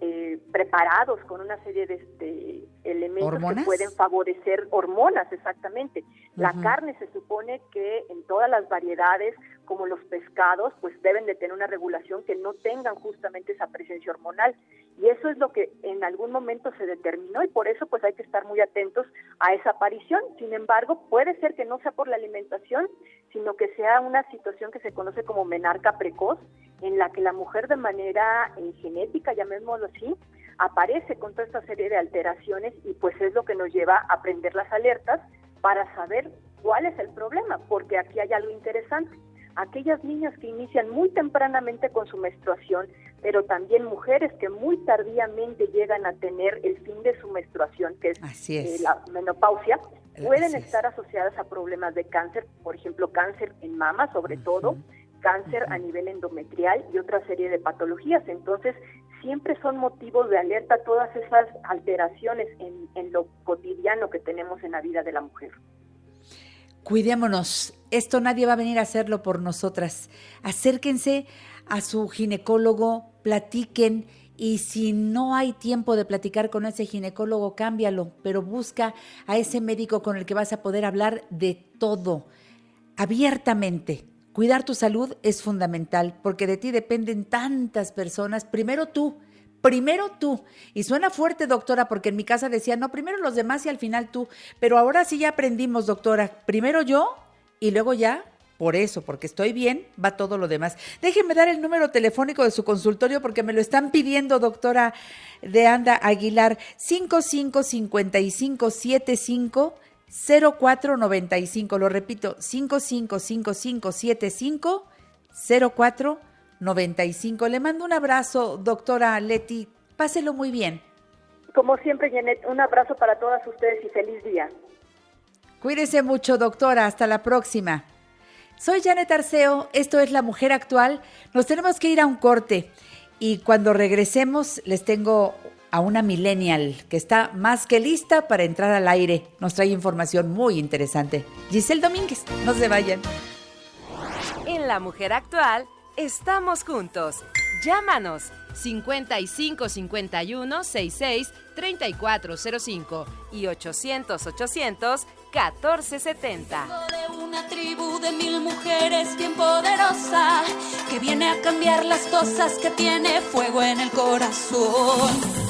eh, preparados con una serie de, elementos ¿Hormonas? que pueden favorecer hormonas exactamente. La carne se supone que en todas las variedades como los pescados pues deben de tener una regulación que no tengan justamente esa presencia hormonal y eso es lo que en algún momento se determinó y por eso pues hay que estar muy atentos a esa aparición. Sin embargo, puede ser que no sea por la alimentación, sino que sea una situación que se conoce como menarca precoz, en la que la mujer de manera eh, genética, llamémoslo así, aparece con toda esta serie de alteraciones y pues es lo que nos lleva a prender las alertas para saber cuál es el problema, porque aquí hay algo interesante. Aquellas niñas que inician muy tempranamente con su menstruación, pero también mujeres que muy tardíamente llegan a tener el fin de su menstruación, que es, Así es. eh, la menopausia, Eh, pueden así es. estar asociadas a problemas de cáncer, por ejemplo, cáncer en mama sobre todo, cáncer a nivel endometrial y otra serie de patologías. Entonces, siempre son motivos de alerta todas esas alteraciones en, en lo cotidiano que tenemos en la vida de la mujer. Cuidémonos. Esto nadie va a venir a hacerlo por nosotras. Acérquense a su ginecólogo, platiquen y si no hay tiempo de platicar con ese ginecólogo, cámbialo, pero busca a ese médico con el que vas a poder hablar de todo, abiertamente. Cuidar tu salud es fundamental porque de ti dependen tantas personas. Primero tú, primero tú. Y suena fuerte, doctora, porque en mi casa decía, no, primero los demás y al final tú. Pero ahora sí ya aprendimos, doctora. Primero yo y luego ya, por eso, porque estoy bien, va todo lo demás. Déjeme dar el número telefónico de su consultorio porque me lo están pidiendo, doctora de Anda Aguilar, 555575 0495. Lo repito, 555575 0495. Le mando un abrazo, doctora Leti. Páselo muy bien. Como siempre, Janet, un abrazo para todas ustedes y feliz día. Cuídese mucho, doctora. Hasta la próxima. Soy Janet Arceo. Esto es La Mujer Actual. Nos tenemos que ir a un corte. Y cuando regresemos, les tengo a una millennial que está más que lista para entrar al aire. Nos trae información muy interesante. Giselle Domínguez, no se vayan. En La Mujer Actual estamos juntos. Llámanos 55 51 66 3405 y 800 800 1470. de una tribu de mil mujeres bien poderosa que viene a cambiar las cosas que tiene fuego en el corazón.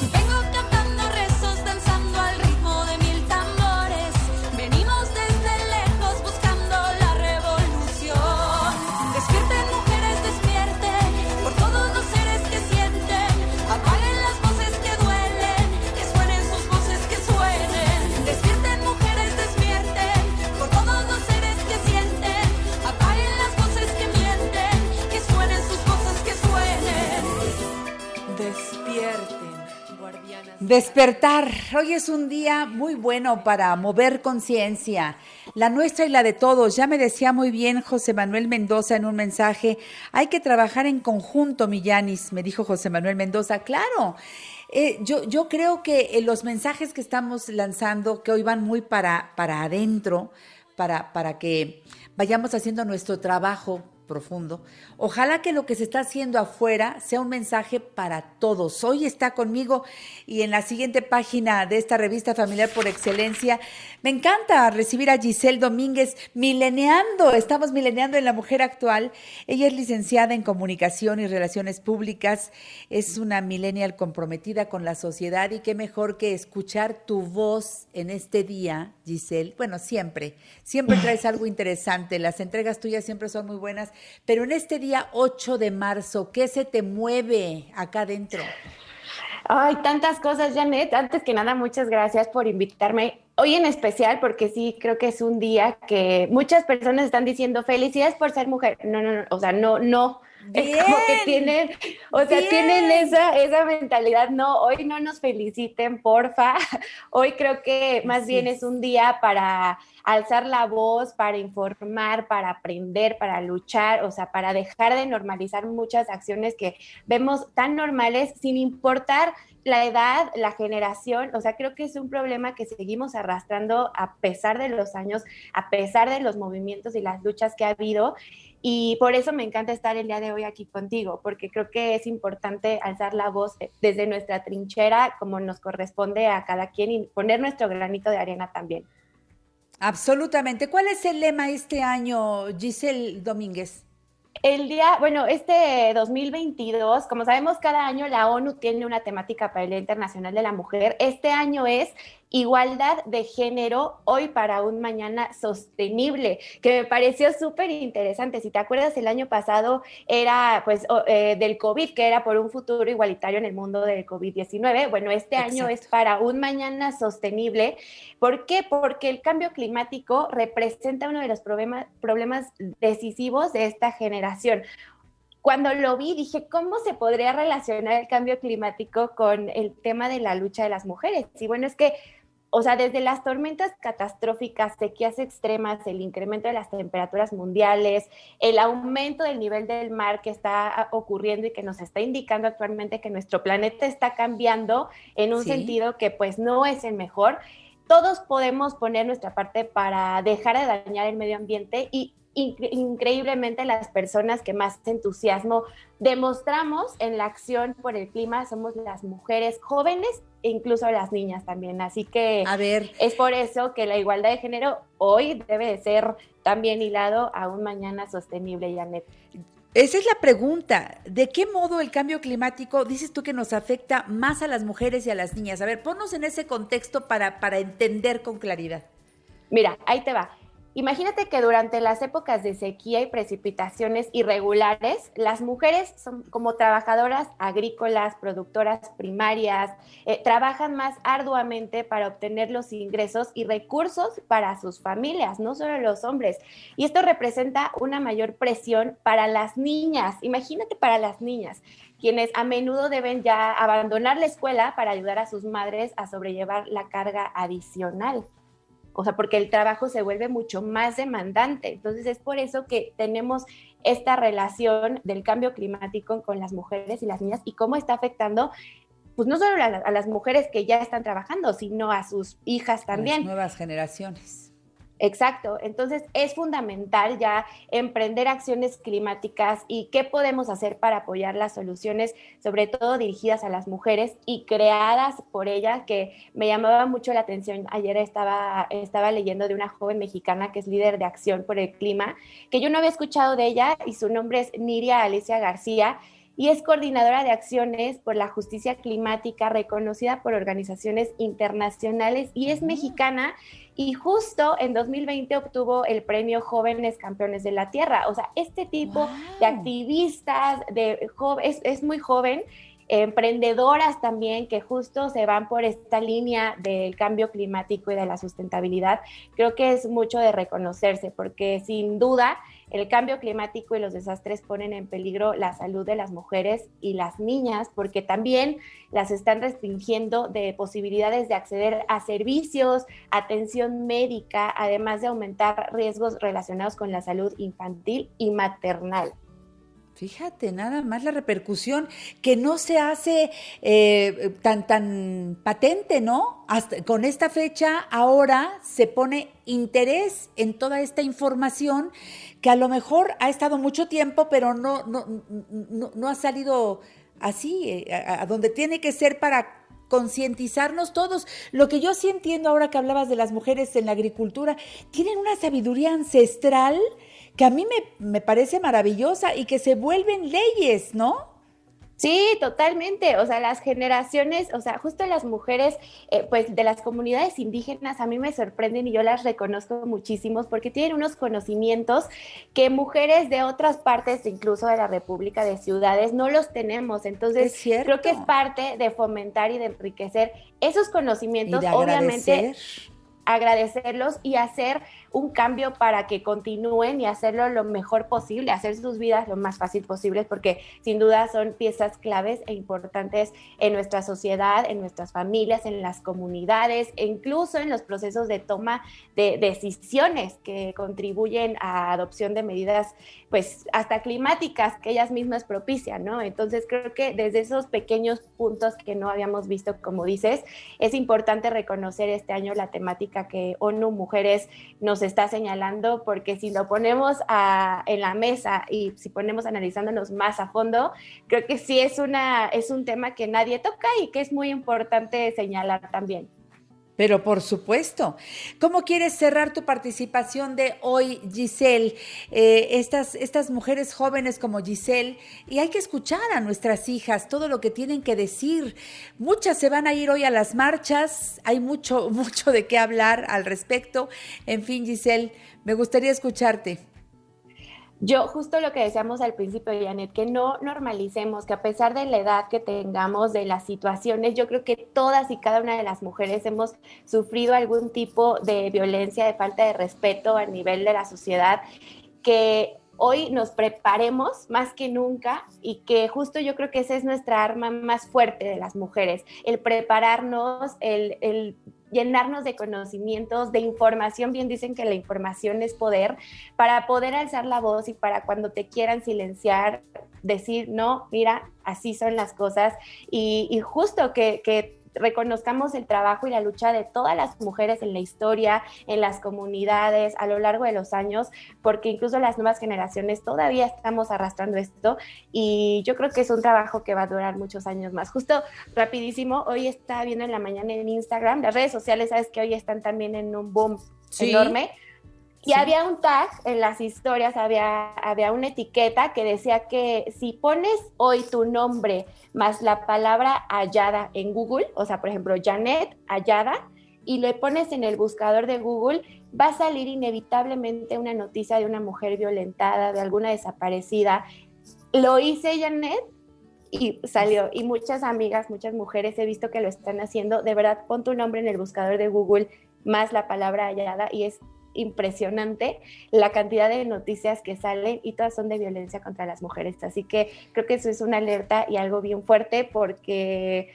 Despertar. Hoy es un día muy bueno para mover conciencia, la nuestra y la de todos. Ya me decía muy bien José Manuel Mendoza en un mensaje, hay que trabajar en conjunto, Millanis, me dijo José Manuel Mendoza. Claro, eh, yo, yo creo que eh, los mensajes que estamos lanzando, que hoy van muy para, para adentro, para, para que vayamos haciendo nuestro trabajo profundo. Ojalá que lo que se está haciendo afuera sea un mensaje para todos. Hoy está conmigo y en la siguiente página de esta revista familiar por excelencia, me encanta recibir a Giselle Domínguez mileneando. Estamos mileneando en la mujer actual. Ella es licenciada en comunicación y relaciones públicas. Es una millennial comprometida con la sociedad y qué mejor que escuchar tu voz en este día, Giselle. Bueno, siempre, siempre <laughs> traes algo interesante. Las entregas tuyas siempre son muy buenas pero en este día 8 de marzo, ¿qué se te mueve acá adentro? Ay, tantas cosas, Janet. Antes que nada, muchas gracias por invitarme. Hoy en especial, porque sí creo que es un día que muchas personas están diciendo felicidades por ser mujer. No, no, no, o sea, no, no. Es como que tienen, o sea, tienen esa, esa mentalidad, no, hoy no nos feliciten, porfa. <laughs> Hoy creo que más bien es un día para alzar la voz, para informar, para aprender, para luchar, o sea, para dejar de normalizar muchas acciones que vemos tan normales sin importar la edad, la generación, o sea, creo que es un problema que seguimos arrastrando a pesar de los años, a pesar de los movimientos y las luchas que ha habido. Y por eso me encanta estar el día de hoy aquí contigo, porque creo que es importante alzar la voz desde nuestra trinchera, como nos corresponde a cada quien, y poner nuestro granito de arena también. Absolutamente. ¿Cuál es el lema este año, Giselle Domínguez? El día, bueno, este 2022, como sabemos, cada año la ONU tiene una temática para el Día Internacional de la Mujer. Este año es Igualdad de género hoy para un mañana sostenible, que me pareció súper interesante. Si te acuerdas, el año pasado era pues eh, del COVID, que era por un futuro igualitario en el mundo del COVID-19. Bueno, este año es para un mañana sostenible. ¿Por qué? Porque el cambio climático representa uno de los problemas, problemas decisivos de esta generación cuando lo vi dije, ¿cómo se podría relacionar el cambio climático con el tema de la lucha de las mujeres? Y bueno, es que o sea, desde las tormentas catastróficas, sequías extremas, el incremento de las temperaturas mundiales, el aumento del nivel del mar que está ocurriendo y que nos está indicando actualmente que nuestro planeta está cambiando en un sentido que pues no es el mejor. Todos podemos poner nuestra parte para dejar de dañar el medio ambiente y increíblemente las personas que más entusiasmo demostramos en la acción por el clima somos las mujeres jóvenes e incluso las niñas también. Así que a ver. es por eso que la igualdad de género hoy debe de ser también hilado a un mañana sostenible, Janet. Esa es la pregunta. ¿De qué modo el cambio climático dices tú que nos afecta más a las mujeres y a las niñas? A ver, ponnos en ese contexto para, para entender con claridad. Mira, ahí te va. Imagínate que durante las épocas de sequía y precipitaciones irregulares, las mujeres son como trabajadoras agrícolas, productoras primarias, eh, trabajan más arduamente para obtener los ingresos y recursos para sus familias, no solo los hombres. Y esto representa una mayor presión para las niñas. Imagínate para las niñas quienes a menudo deben ya abandonar la escuela para ayudar a sus madres a sobrellevar la carga adicional o sea, porque el trabajo se vuelve mucho más demandante. Entonces es por eso que tenemos esta relación del cambio climático con las mujeres y las niñas y cómo está afectando pues no solo a, las mujeres que ya están trabajando, sino a sus hijas también. Las nuevas generaciones. Exacto, entonces es fundamental ya emprender acciones climáticas y qué podemos hacer para apoyar las soluciones, sobre todo dirigidas a las mujeres y creadas por ellas, que me llamaba mucho la atención. Ayer estaba, estaba leyendo de una joven mexicana que es líder de acción por el clima, que yo no había escuchado de ella y su nombre es Niria Alicia García y es coordinadora de acciones por la justicia climática reconocida por organizaciones internacionales y es mexicana y justo en 2020 obtuvo el premio Jóvenes Campeones de la Tierra. O sea, este tipo de activistas, de es, es muy joven emprendedoras también que justo se van por esta línea del cambio climático y de la sustentabilidad, creo que es mucho de reconocerse, porque sin duda el cambio climático y los desastres ponen en peligro la salud de las mujeres y las niñas, porque también las están restringiendo de posibilidades de acceder a servicios, atención médica, además de aumentar riesgos relacionados con la salud infantil y maternal. Fíjate, nada más la repercusión que no se hace eh, tan, tan patente, ¿no? Con esta fecha ahora se pone interés en toda esta información que a lo mejor ha estado mucho tiempo, pero no, no, no, ha salido así, eh, a, a donde tiene que ser para concientizarnos todos. Lo que yo sí entiendo ahora que hablabas de las mujeres en la agricultura, tienen una sabiduría ancestral que a mí me, me parece maravillosa y que se vuelven leyes, ¿no? Sí, totalmente. O sea, las generaciones, o sea, justo las mujeres, eh, pues de las comunidades indígenas a mí me sorprenden y yo las reconozco muchísimos porque tienen unos conocimientos que mujeres de otras partes, incluso de la República, de ciudades, no los tenemos. Entonces, creo que es parte de fomentar y de enriquecer esos conocimientos, obviamente agradecerlos y hacer un cambio para que continúen y hacerlo lo mejor posible, hacer sus vidas lo más fácil posible, porque sin duda son piezas claves e importantes en nuestra sociedad, en nuestras familias, en las comunidades e incluso en los procesos de toma de decisiones que contribuyen a adopción de medidas, pues hasta climáticas que ellas mismas propician, ¿no? Entonces creo que desde esos pequeños puntos que no habíamos visto, como dices, es importante reconocer este año la temática que ONU Mujeres nos está señalando, porque si lo ponemos en la mesa y si ponemos analizándonos más a fondo, creo que sí es, una, es un tema que nadie toca y que es muy importante señalar también. Pero por supuesto. ¿Cómo quieres cerrar tu participación de hoy, Giselle? Eh, estas, estas mujeres jóvenes como Giselle, y hay que escuchar a nuestras hijas todo lo que tienen que decir. Muchas se van a ir hoy a las marchas, hay mucho, <laughs> mucho de qué hablar al respecto. En fin, Giselle, me gustaría escucharte. Yo, justo lo que decíamos al principio, Janet, que no normalicemos, que a pesar de la edad que tengamos, de las situaciones, yo creo que todas y cada una de las mujeres hemos sufrido algún tipo de violencia, de falta de respeto a nivel de la sociedad, que hoy nos preparemos más que nunca y que justo yo creo que esa es nuestra arma más fuerte de las mujeres, el prepararnos, el, llenarnos de conocimientos, de información, bien dicen que la información es poder, para poder alzar la voz y para cuando te quieran silenciar, decir, no, mira, así son las cosas. Y, justo que reconozcamos el trabajo y la lucha de todas las mujeres en la historia, en las comunidades, a lo largo de los años, porque incluso las nuevas generaciones todavía estamos arrastrando esto y yo creo que es un trabajo que va a durar muchos años más. Justo rapidísimo, hoy estaba viendo en la mañana en Instagram, las redes sociales, sabes que hoy están también en un boom enorme y había un tag en las historias, había, había una etiqueta que decía que si pones hoy tu nombre más la palabra hallada en Google, o sea, por ejemplo, Janet hallada, y le pones en el buscador de Google, va a salir inevitablemente una noticia de una mujer violentada, de alguna desaparecida. Lo hice, Janet, y salió. Y muchas amigas, muchas mujeres he visto que lo están haciendo. De verdad, pon tu nombre en el buscador de Google más la palabra hallada y es impresionante la cantidad de noticias que salen y todas son de violencia contra las mujeres. Así que creo que eso es una alerta y algo bien fuerte porque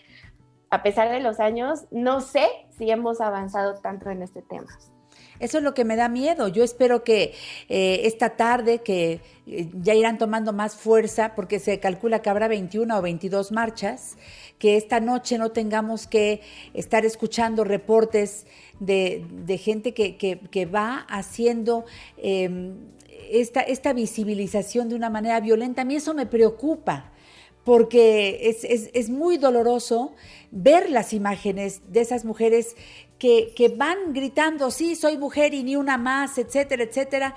a pesar de los años, no sé si hemos avanzado tanto en este tema. Eso es lo que me da miedo. Yo espero que eh, esta tarde, que eh, ya irán tomando más fuerza, porque se calcula que habrá 21 o 22 marchas, que esta noche no tengamos que estar escuchando reportes de, gente que, va haciendo em, esta, esta visibilización de una manera violenta. A mí eso me preocupa porque es, es, muy doloroso ver las imágenes de esas mujeres que, que, van gritando, sí, soy mujer y ni una más, etcétera, etcétera,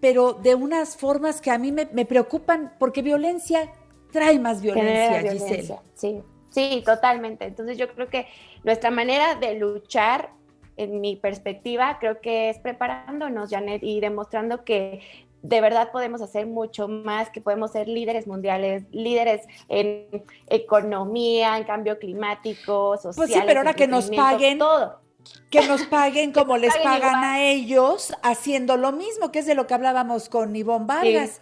pero de unas formas que a mí me, me preocupan porque violencia trae más violencia, Giselle. Sí, sí, totalmente. Entonces yo creo que nuestra manera de luchar en mi perspectiva, creo que es preparándonos, Janet, y demostrando que de verdad podemos hacer mucho más, que podemos ser líderes mundiales, líderes en economía, en cambio climático, social. Pues sí, pero ahora que nos paguen todo. Que nos paguen como les paguen pagan igual. a ellos haciendo lo mismo, que es de lo que hablábamos con Ivonne Vargas.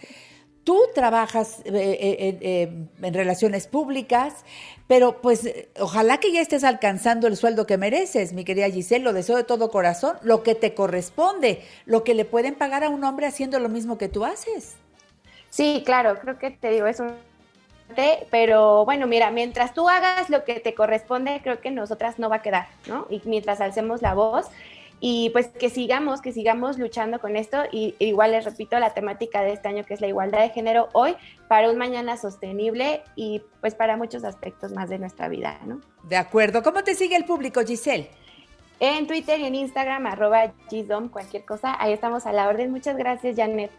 Tú trabajas eh, eh, eh, en relaciones públicas, pero pues ojalá que ya estés alcanzando el sueldo que mereces, mi querida Giselle, lo deseo de todo corazón, lo que te corresponde, lo que le pueden pagar a un hombre haciendo lo mismo que tú haces. Sí, claro, creo que te digo, es un pero bueno, mira, mientras tú hagas lo que te corresponde, creo que nosotras no va a quedar, ¿no? Y mientras alcemos la voz y pues que sigamos, que sigamos luchando con esto y igual les repito la temática de este año que es la igualdad de género hoy para un mañana sostenible y pues para muchos aspectos más de nuestra vida, ¿no? De acuerdo. ¿Cómo te sigue el público, Giselle? En Twitter y en Instagram, arroba Gisdom, cualquier cosa, ahí estamos a la orden. Muchas gracias, Janet.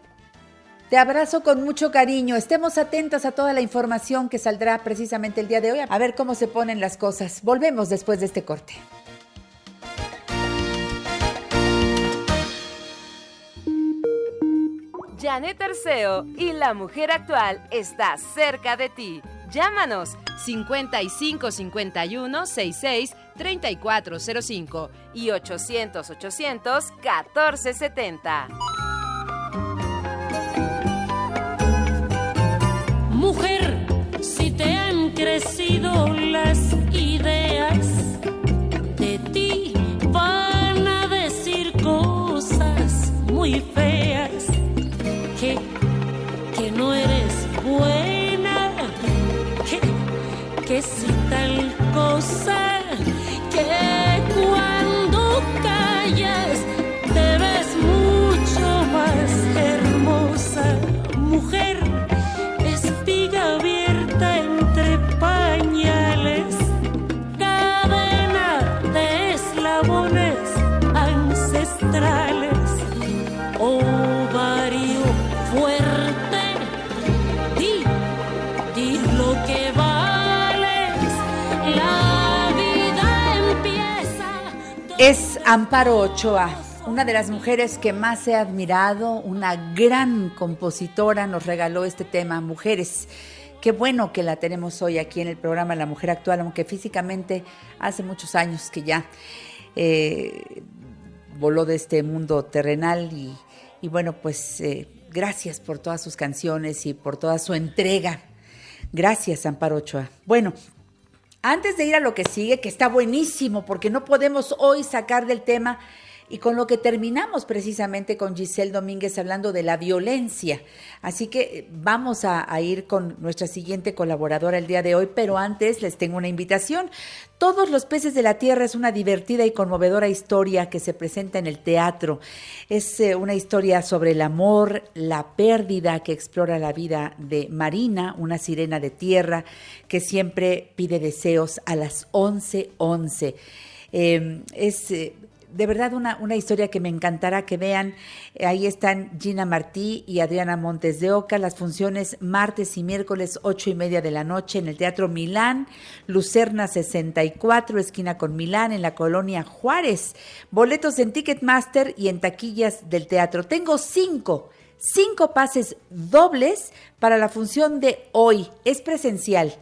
Te abrazo con mucho cariño. Estemos atentos a toda la información que saldrá precisamente el día de hoy, a ver cómo se ponen las cosas. Volvemos después de este corte. Janet Arceo y la mujer actual está cerca de ti. Llámanos 55 51 66 3405 y 800 800 1470. Mujer, si te han crecido las ideas, de ti van a decir cosas muy feas. Que, que no eres buena, que, que si tal cosa, que cuando callas te ves mucho más hermosa. Mujer, Amparo Ochoa, una de las mujeres que más he admirado, una gran compositora, nos regaló este tema, Mujeres. Qué bueno que la tenemos hoy aquí en el programa La Mujer Actual, aunque físicamente hace muchos años que ya eh, voló de este mundo terrenal y, bueno, pues eh, gracias por todas sus canciones y por toda su entrega. Gracias, Amparo Ochoa. Bueno, antes de ir a lo que sigue, que está buenísimo, porque no podemos hoy sacar del tema y con lo que terminamos precisamente con Giselle Domínguez hablando de la violencia. Así que eh, vamos a, a, ir con nuestra siguiente colaboradora el día de hoy, pero antes les tengo una invitación. Todos los peces de la tierra es una divertida y conmovedora historia que se presenta en el teatro. Es eh, una historia sobre el amor, la pérdida que explora la vida de Marina, una sirena de tierra que siempre pide deseos a las 11:11. 11. Eh, es de verdad una, una, historia que me encantará que vean. Ahí están Gina Martí y Adriana Montes de Oca, las funciones martes y miércoles ocho y media de la noche en el Teatro Milán, Lucerna 64, esquina con Milán, en la colonia Juárez. Boletos en Ticketmaster y en taquillas del teatro. Tengo cinco, cinco pases dobles para la función de hoy. Es presencial.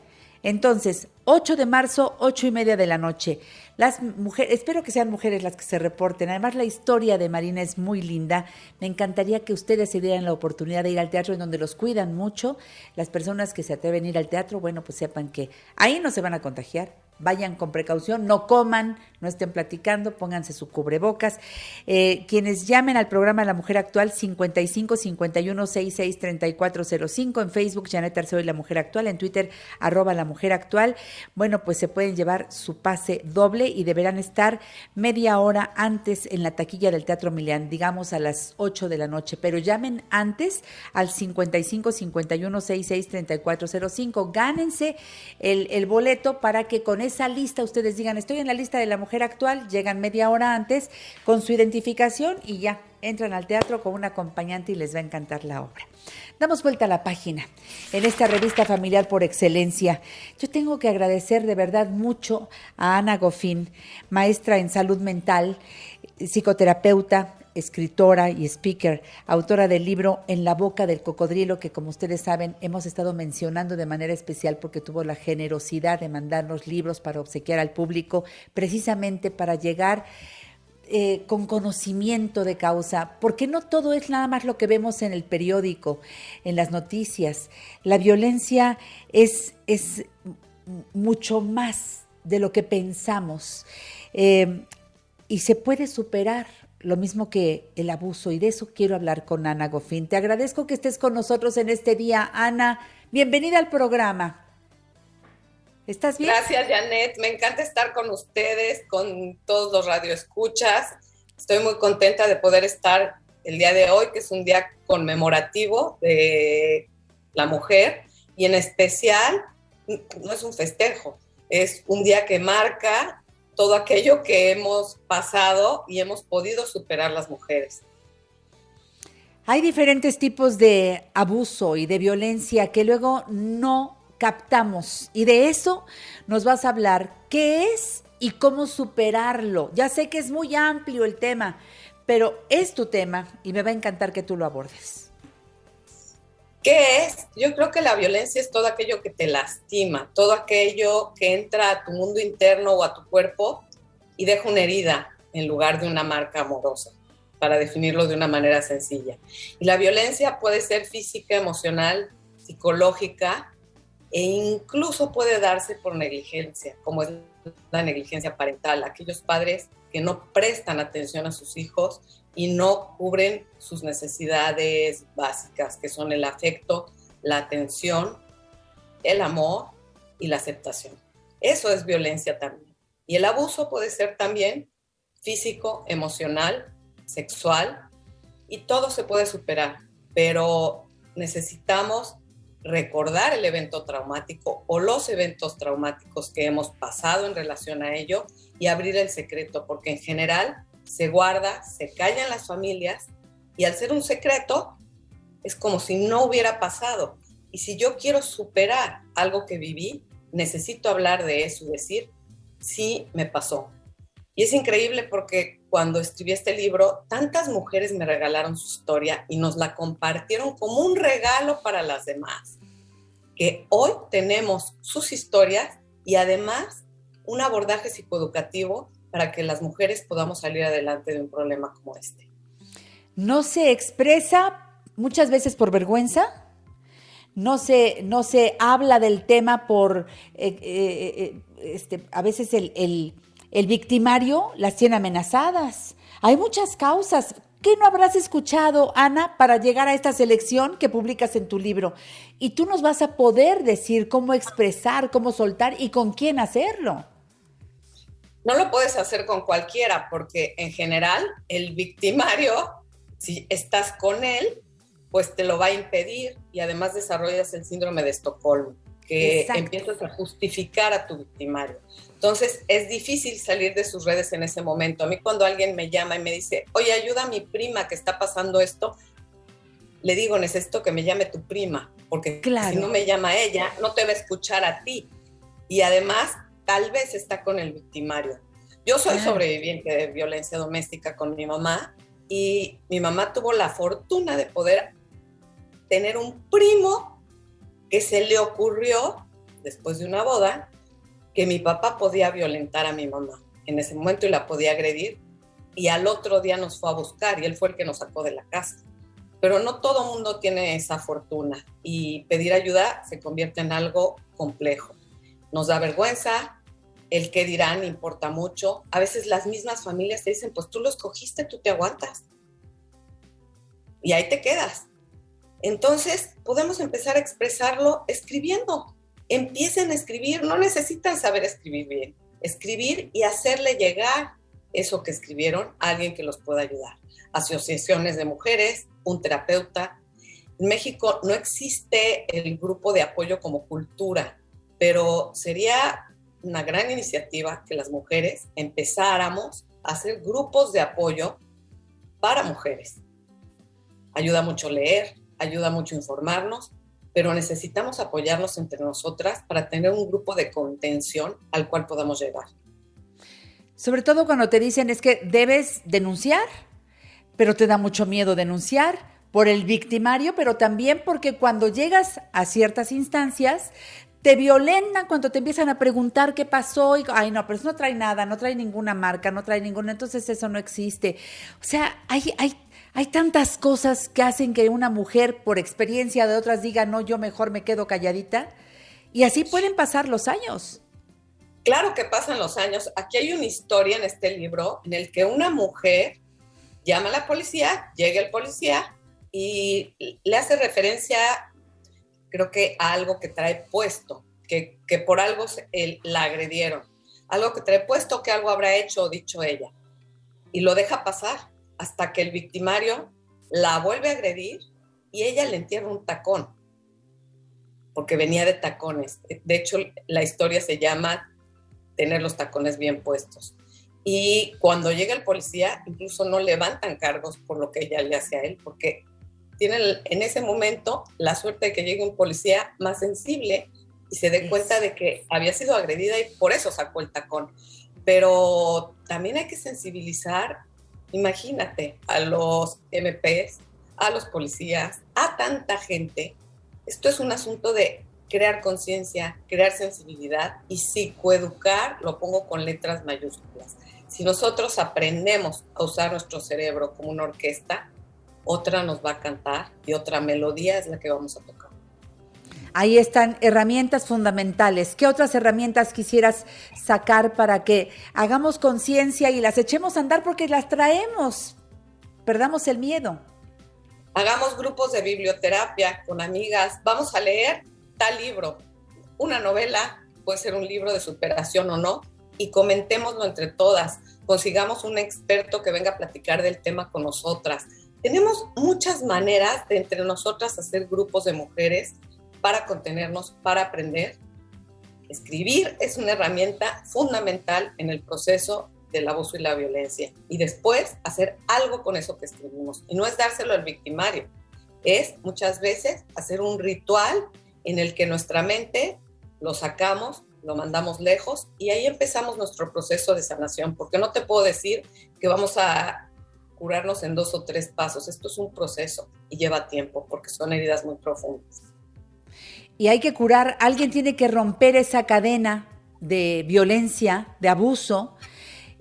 Entonces, 8 de marzo, ocho y media de la noche. Las mujeres, espero que sean mujeres las que se reporten. Además, la historia de Marina es muy linda. Me encantaría que ustedes se dieran la oportunidad de ir al teatro en donde los cuidan mucho. Las personas que se atreven a ir al teatro, bueno, pues sepan que ahí no se van a contagiar. Vayan con precaución, no coman, no estén platicando, pónganse su cubrebocas. Eh, quienes llamen al programa La Mujer Actual 55 51 66 3405 en Facebook, Janet Arceo y La Mujer Actual, en Twitter, arroba La Mujer Actual. Bueno, pues se pueden llevar su pase doble y deberán estar media hora antes en la taquilla del Teatro Milán, digamos a las 8 de la noche, pero llamen antes al 55 51 66 3405. Gánense el, el boleto para que con esa lista ustedes digan, estoy en la lista de la mujer actual, llegan media hora antes con su identificación y ya entran al teatro con un acompañante y les va a encantar la obra. Damos vuelta a la página. En esta revista familiar por excelencia, yo tengo que agradecer de verdad mucho a Ana Gofín, maestra en salud mental, psicoterapeuta, escritora y speaker, autora del libro En la boca del cocodrilo, que como ustedes saben hemos estado mencionando de manera especial porque tuvo la generosidad de mandarnos libros para obsequiar al público, precisamente para llegar eh, con conocimiento de causa, porque no todo es nada más lo que vemos en el periódico, en las noticias. La violencia es, es mucho más de lo que pensamos eh, y se puede superar lo mismo que el abuso y de eso quiero hablar con Ana Gofín. Te agradezco que estés con nosotros en este día, Ana. Bienvenida al programa. ¿Estás bien? Gracias, Janet. Me encanta estar con ustedes, con todos los radioescuchas. Estoy muy contenta de poder estar el día de hoy, que es un día conmemorativo de la mujer y en especial no es un festejo, es un día que marca todo aquello que hemos pasado y hemos podido superar las mujeres. Hay diferentes tipos de abuso y de violencia que luego no captamos. Y de eso nos vas a hablar. ¿Qué es y cómo superarlo? Ya sé que es muy amplio el tema, pero es tu tema y me va a encantar que tú lo abordes. ¿Qué es? Yo creo que la violencia es todo aquello que te lastima, todo aquello que entra a tu mundo interno o a tu cuerpo y deja una herida en lugar de una marca amorosa, para definirlo de una manera sencilla. Y la violencia puede ser física, emocional, psicológica, e incluso puede darse por negligencia, como es la negligencia parental, aquellos padres que no prestan atención a sus hijos y no cubren sus necesidades básicas, que son el afecto, la atención, el amor y la aceptación. Eso es violencia también. Y el abuso puede ser también físico, emocional, sexual, y todo se puede superar, pero necesitamos recordar el evento traumático o los eventos traumáticos que hemos pasado en relación a ello y abrir el secreto, porque en general se guarda, se callan las familias y al ser un secreto es como si no hubiera pasado. Y si yo quiero superar algo que viví, necesito hablar de eso y decir, sí, me pasó. Y es increíble porque cuando escribí este libro, tantas mujeres me regalaron su historia y nos la compartieron como un regalo para las demás. Que hoy tenemos sus historias y además un abordaje psicoeducativo para que las mujeres podamos salir adelante de un problema como este. No se expresa muchas veces por vergüenza, no se, no se habla del tema por, eh, eh, eh, este, a veces el, el, el victimario las tiene amenazadas. Hay muchas causas. ¿Qué no habrás escuchado, Ana, para llegar a esta selección que publicas en tu libro? Y tú nos vas a poder decir cómo expresar, cómo soltar y con quién hacerlo. No lo puedes hacer con cualquiera porque en general el victimario, si estás con él, pues te lo va a impedir y además desarrollas el síndrome de Estocolmo, que empiezas a justificar a tu victimario. Entonces es difícil salir de sus redes en ese momento. A mí cuando alguien me llama y me dice, oye, ayuda a mi prima que está pasando esto, le digo, necesito que me llame tu prima, porque si no me llama ella, no te va a escuchar a ti. Y además, tal vez está con el victimario. Yo soy sobreviviente de violencia doméstica con mi mamá y mi mamá tuvo la fortuna de poder tener un primo que se le ocurrió, después de una boda, que mi papá podía violentar a mi mamá en ese momento y la podía agredir. Y al otro día nos fue a buscar y él fue el que nos sacó de la casa. Pero no todo mundo tiene esa fortuna y pedir ayuda se convierte en algo complejo. Nos da vergüenza, el que dirán importa mucho. A veces las mismas familias te dicen, pues tú lo escogiste, tú te aguantas. Y ahí te quedas. Entonces, podemos empezar a expresarlo escribiendo. Empiecen a escribir, no necesitan saber escribir bien. Escribir y hacerle llegar eso que escribieron a alguien que los pueda ayudar. Asociaciones de mujeres, un terapeuta. En México no existe el grupo de apoyo como cultura, pero sería una gran iniciativa que las mujeres empezáramos a hacer grupos de apoyo para mujeres. Ayuda mucho leer, ayuda mucho informarnos, pero necesitamos apoyarnos entre nosotras para tener un grupo de contención al cual podamos llegar. Sobre todo cuando te dicen es que debes denunciar, pero te da mucho miedo denunciar por el victimario, pero también porque cuando llegas a ciertas instancias, te violentan cuando te empiezan a preguntar qué pasó y, ay, no, pero eso no trae nada, no trae ninguna marca, no trae ninguna, entonces eso no existe. O sea, hay, hay, hay tantas cosas que hacen que una mujer, por experiencia de otras, diga, no, yo mejor me quedo calladita. Y así pueden pasar los años. Claro que pasan los años. Aquí hay una historia en este libro en el que una mujer llama a la policía, llega el policía y le hace referencia, creo que algo que trae puesto, que, por algo la agredieron, algo que trae puesto, que algo habrá hecho o dicho ella. Y lo deja pasar hasta que el victimario la vuelve a agredir y ella le entierra un tacón, porque venía de tacones. De hecho, la historia se llama tener los tacones bien puestos. Y cuando llega el policía, incluso no levantan cargos por lo que ella le hace a él, porque tiene en ese momento la suerte de que llegue un policía más sensible y se dé cuenta de que había sido agredida y por eso sacó el tacón. Pero también hay que sensibilizar, imagínate, a los MPs, a los policías, a tanta gente. Esto es un asunto de crear conciencia, crear sensibilidad y psicoeducar, lo pongo con letras mayúsculas. Si nosotros aprendemos a usar nuestro cerebro como una orquesta, otra nos va a cantar y otra melodía es la que vamos a tocar. Ahí están herramientas fundamentales. ¿Qué otras herramientas quisieras sacar para que hagamos conciencia y las echemos a andar porque las traemos? Perdamos el miedo. Hagamos grupos de biblioterapia con amigas. Vamos a leer tal libro, una novela, puede ser un libro de superación o no, y comentémoslo entre todas. Consigamos un experto que venga a platicar del tema con nosotras. Tenemos muchas maneras de entre nosotras hacer grupos de mujeres para contenernos, para aprender. Escribir es una herramienta fundamental en el proceso del abuso y la violencia. Y después hacer algo con eso que escribimos. Y no es dárselo al victimario, es muchas veces hacer un ritual en el que nuestra mente lo sacamos, lo mandamos lejos y ahí empezamos nuestro proceso de sanación, porque no te puedo decir que vamos a curarnos en dos o tres pasos, esto es un proceso y lleva tiempo porque son heridas muy profundas. Y hay que curar, alguien tiene que romper esa cadena de violencia, de abuso,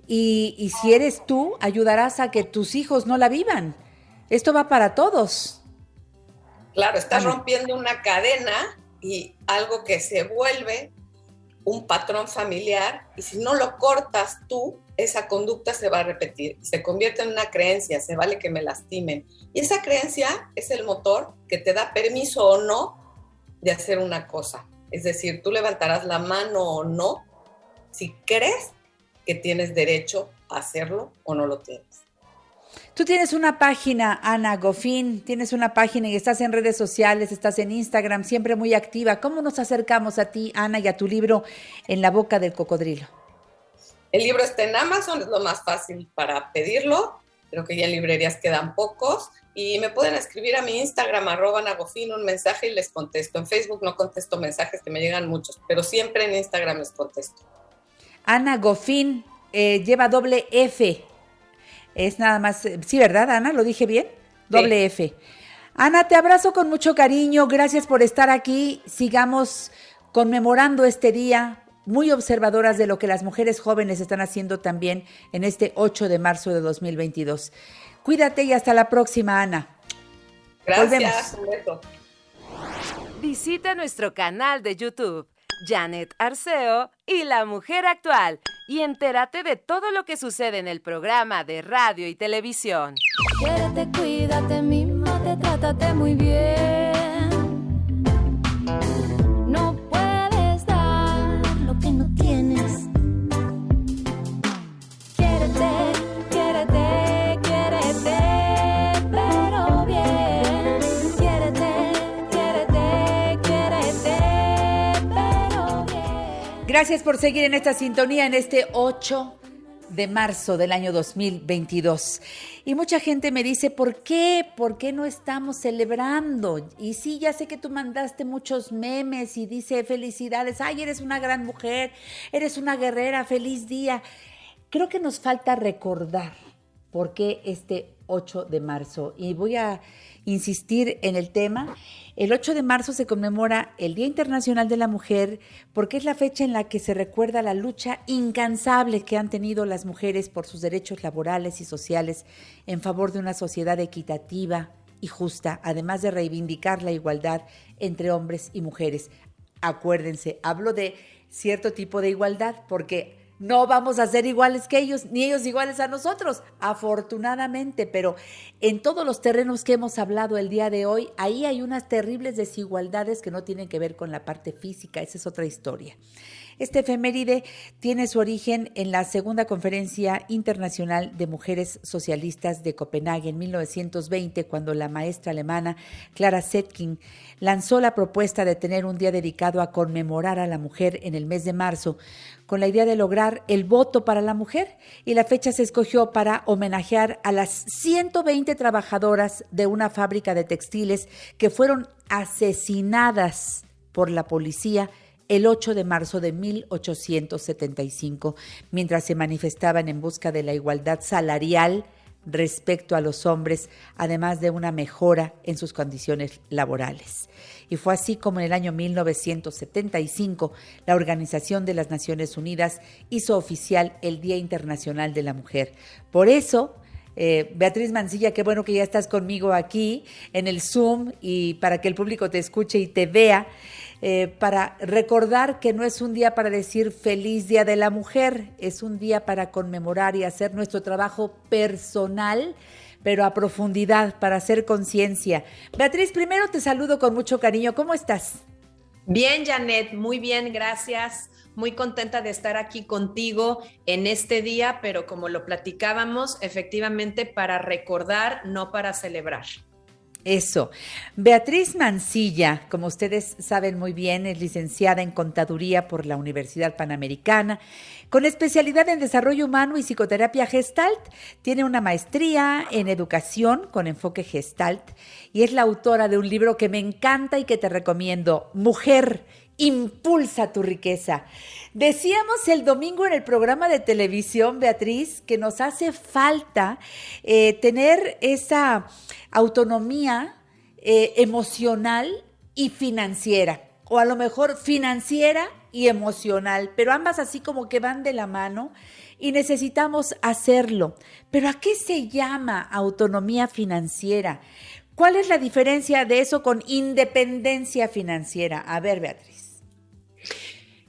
y, y si eres tú, ayudarás a que tus hijos no la vivan. Esto va para todos. Claro, estás rompiendo una cadena y algo que se vuelve un patrón familiar y si no lo cortas tú, esa conducta se va a repetir, se convierte en una creencia, se vale que me lastimen. Y esa creencia es el motor que te da permiso o no de hacer una cosa. Es decir, tú levantarás la mano o no si crees que tienes derecho a hacerlo o no lo tienes. Tú tienes una página, Ana Gofín, tienes una página y estás en redes sociales, estás en Instagram, siempre muy activa. ¿Cómo nos acercamos a ti, Ana, y a tu libro En la boca del cocodrilo? El libro está en Amazon, es lo más fácil para pedirlo. Creo que ya en librerías quedan pocos. Y me pueden escribir a mi Instagram, arroba Gofín, un mensaje y les contesto. En Facebook no contesto mensajes, que me llegan muchos, pero siempre en Instagram les contesto. Ana Gofín eh, lleva doble F es nada más, sí, ¿verdad, Ana? ¿Lo dije bien? Doble F. Ana, te abrazo con mucho cariño. Gracias por estar aquí. Sigamos conmemorando este día, muy observadoras de lo que las mujeres jóvenes están haciendo también en este 8 de marzo de 2022. Cuídate y hasta la próxima, Ana. Gracias. Visita nuestro canal de YouTube Janet Arceo y La Mujer Actual y entérate de todo lo que sucede en el programa de radio y televisión. Quiérete, cuídate, te trátate muy bien. Gracias por seguir en esta sintonía en este 8 de marzo del año 2022. Y mucha gente me dice, ¿por qué? ¿Por qué no estamos celebrando? Y sí, ya sé que tú mandaste muchos memes y dice felicidades, ay, eres una gran mujer, eres una guerrera, feliz día. Creo que nos falta recordar por qué este 8 de marzo. Y voy a insistir en el tema. El 8 de marzo se conmemora el Día Internacional de la Mujer porque es la fecha en la que se recuerda la lucha incansable que han tenido las mujeres por sus derechos laborales y sociales en favor de una sociedad equitativa y justa, además de reivindicar la igualdad entre hombres y mujeres. Acuérdense, hablo de cierto tipo de igualdad porque no vamos a ser iguales que ellos, ni ellos iguales a nosotros, afortunadamente, pero en todos los terrenos que hemos hablado el día de hoy, ahí hay unas terribles desigualdades que no tienen que ver con la parte física, esa es otra historia. Este efeméride tiene su origen en la Segunda Conferencia Internacional de Mujeres Socialistas de Copenhague en 1920, cuando la maestra alemana Clara Zetkin lanzó la propuesta de tener un día dedicado a conmemorar a la mujer en el mes de marzo, con la idea de lograr el voto para la mujer. Y la fecha se escogió para homenajear a las 120 trabajadoras de una fábrica de textiles que fueron asesinadas por la policía el 8 de marzo de 1875, mientras se manifestaban en busca de la igualdad salarial respecto a los hombres, además de una mejora en sus condiciones laborales. Y fue así como en el año 1975 la Organización de las Naciones Unidas hizo oficial el Día Internacional de la Mujer. Por eso, eh, Beatriz Mancilla, qué bueno que ya estás conmigo aquí en el Zoom y para que el público te escuche y te vea. Eh, para recordar que no es un día para decir feliz Día de la Mujer, es un día para conmemorar y hacer nuestro trabajo personal pero a profundidad para hacer conciencia. Beatriz, primero te saludo con mucho cariño. ¿Cómo estás? Bien, Janet, muy bien, gracias. Muy contenta de estar aquí contigo en este día, pero como lo platicábamos, efectivamente para recordar, no para celebrar. Eso. Beatriz Mancilla, como ustedes saben muy bien, es licenciada en Contaduría por la Universidad Panamericana, con especialidad en Desarrollo Humano y Psicoterapia Gestalt. Tiene una maestría en Educación con enfoque Gestalt y es la autora de un libro que me encanta y que te recomiendo, Mujer, impulsa tu riqueza. Decíamos el domingo en el programa de televisión, Beatriz, que nos hace falta eh, tener esa autonomía eh, emocional y financiera, o a lo mejor financiera y emocional, pero ambas así como que van de la mano y necesitamos hacerlo. Pero ¿a qué se llama autonomía financiera? ¿Cuál es la diferencia de eso con independencia financiera? A ver, Beatriz.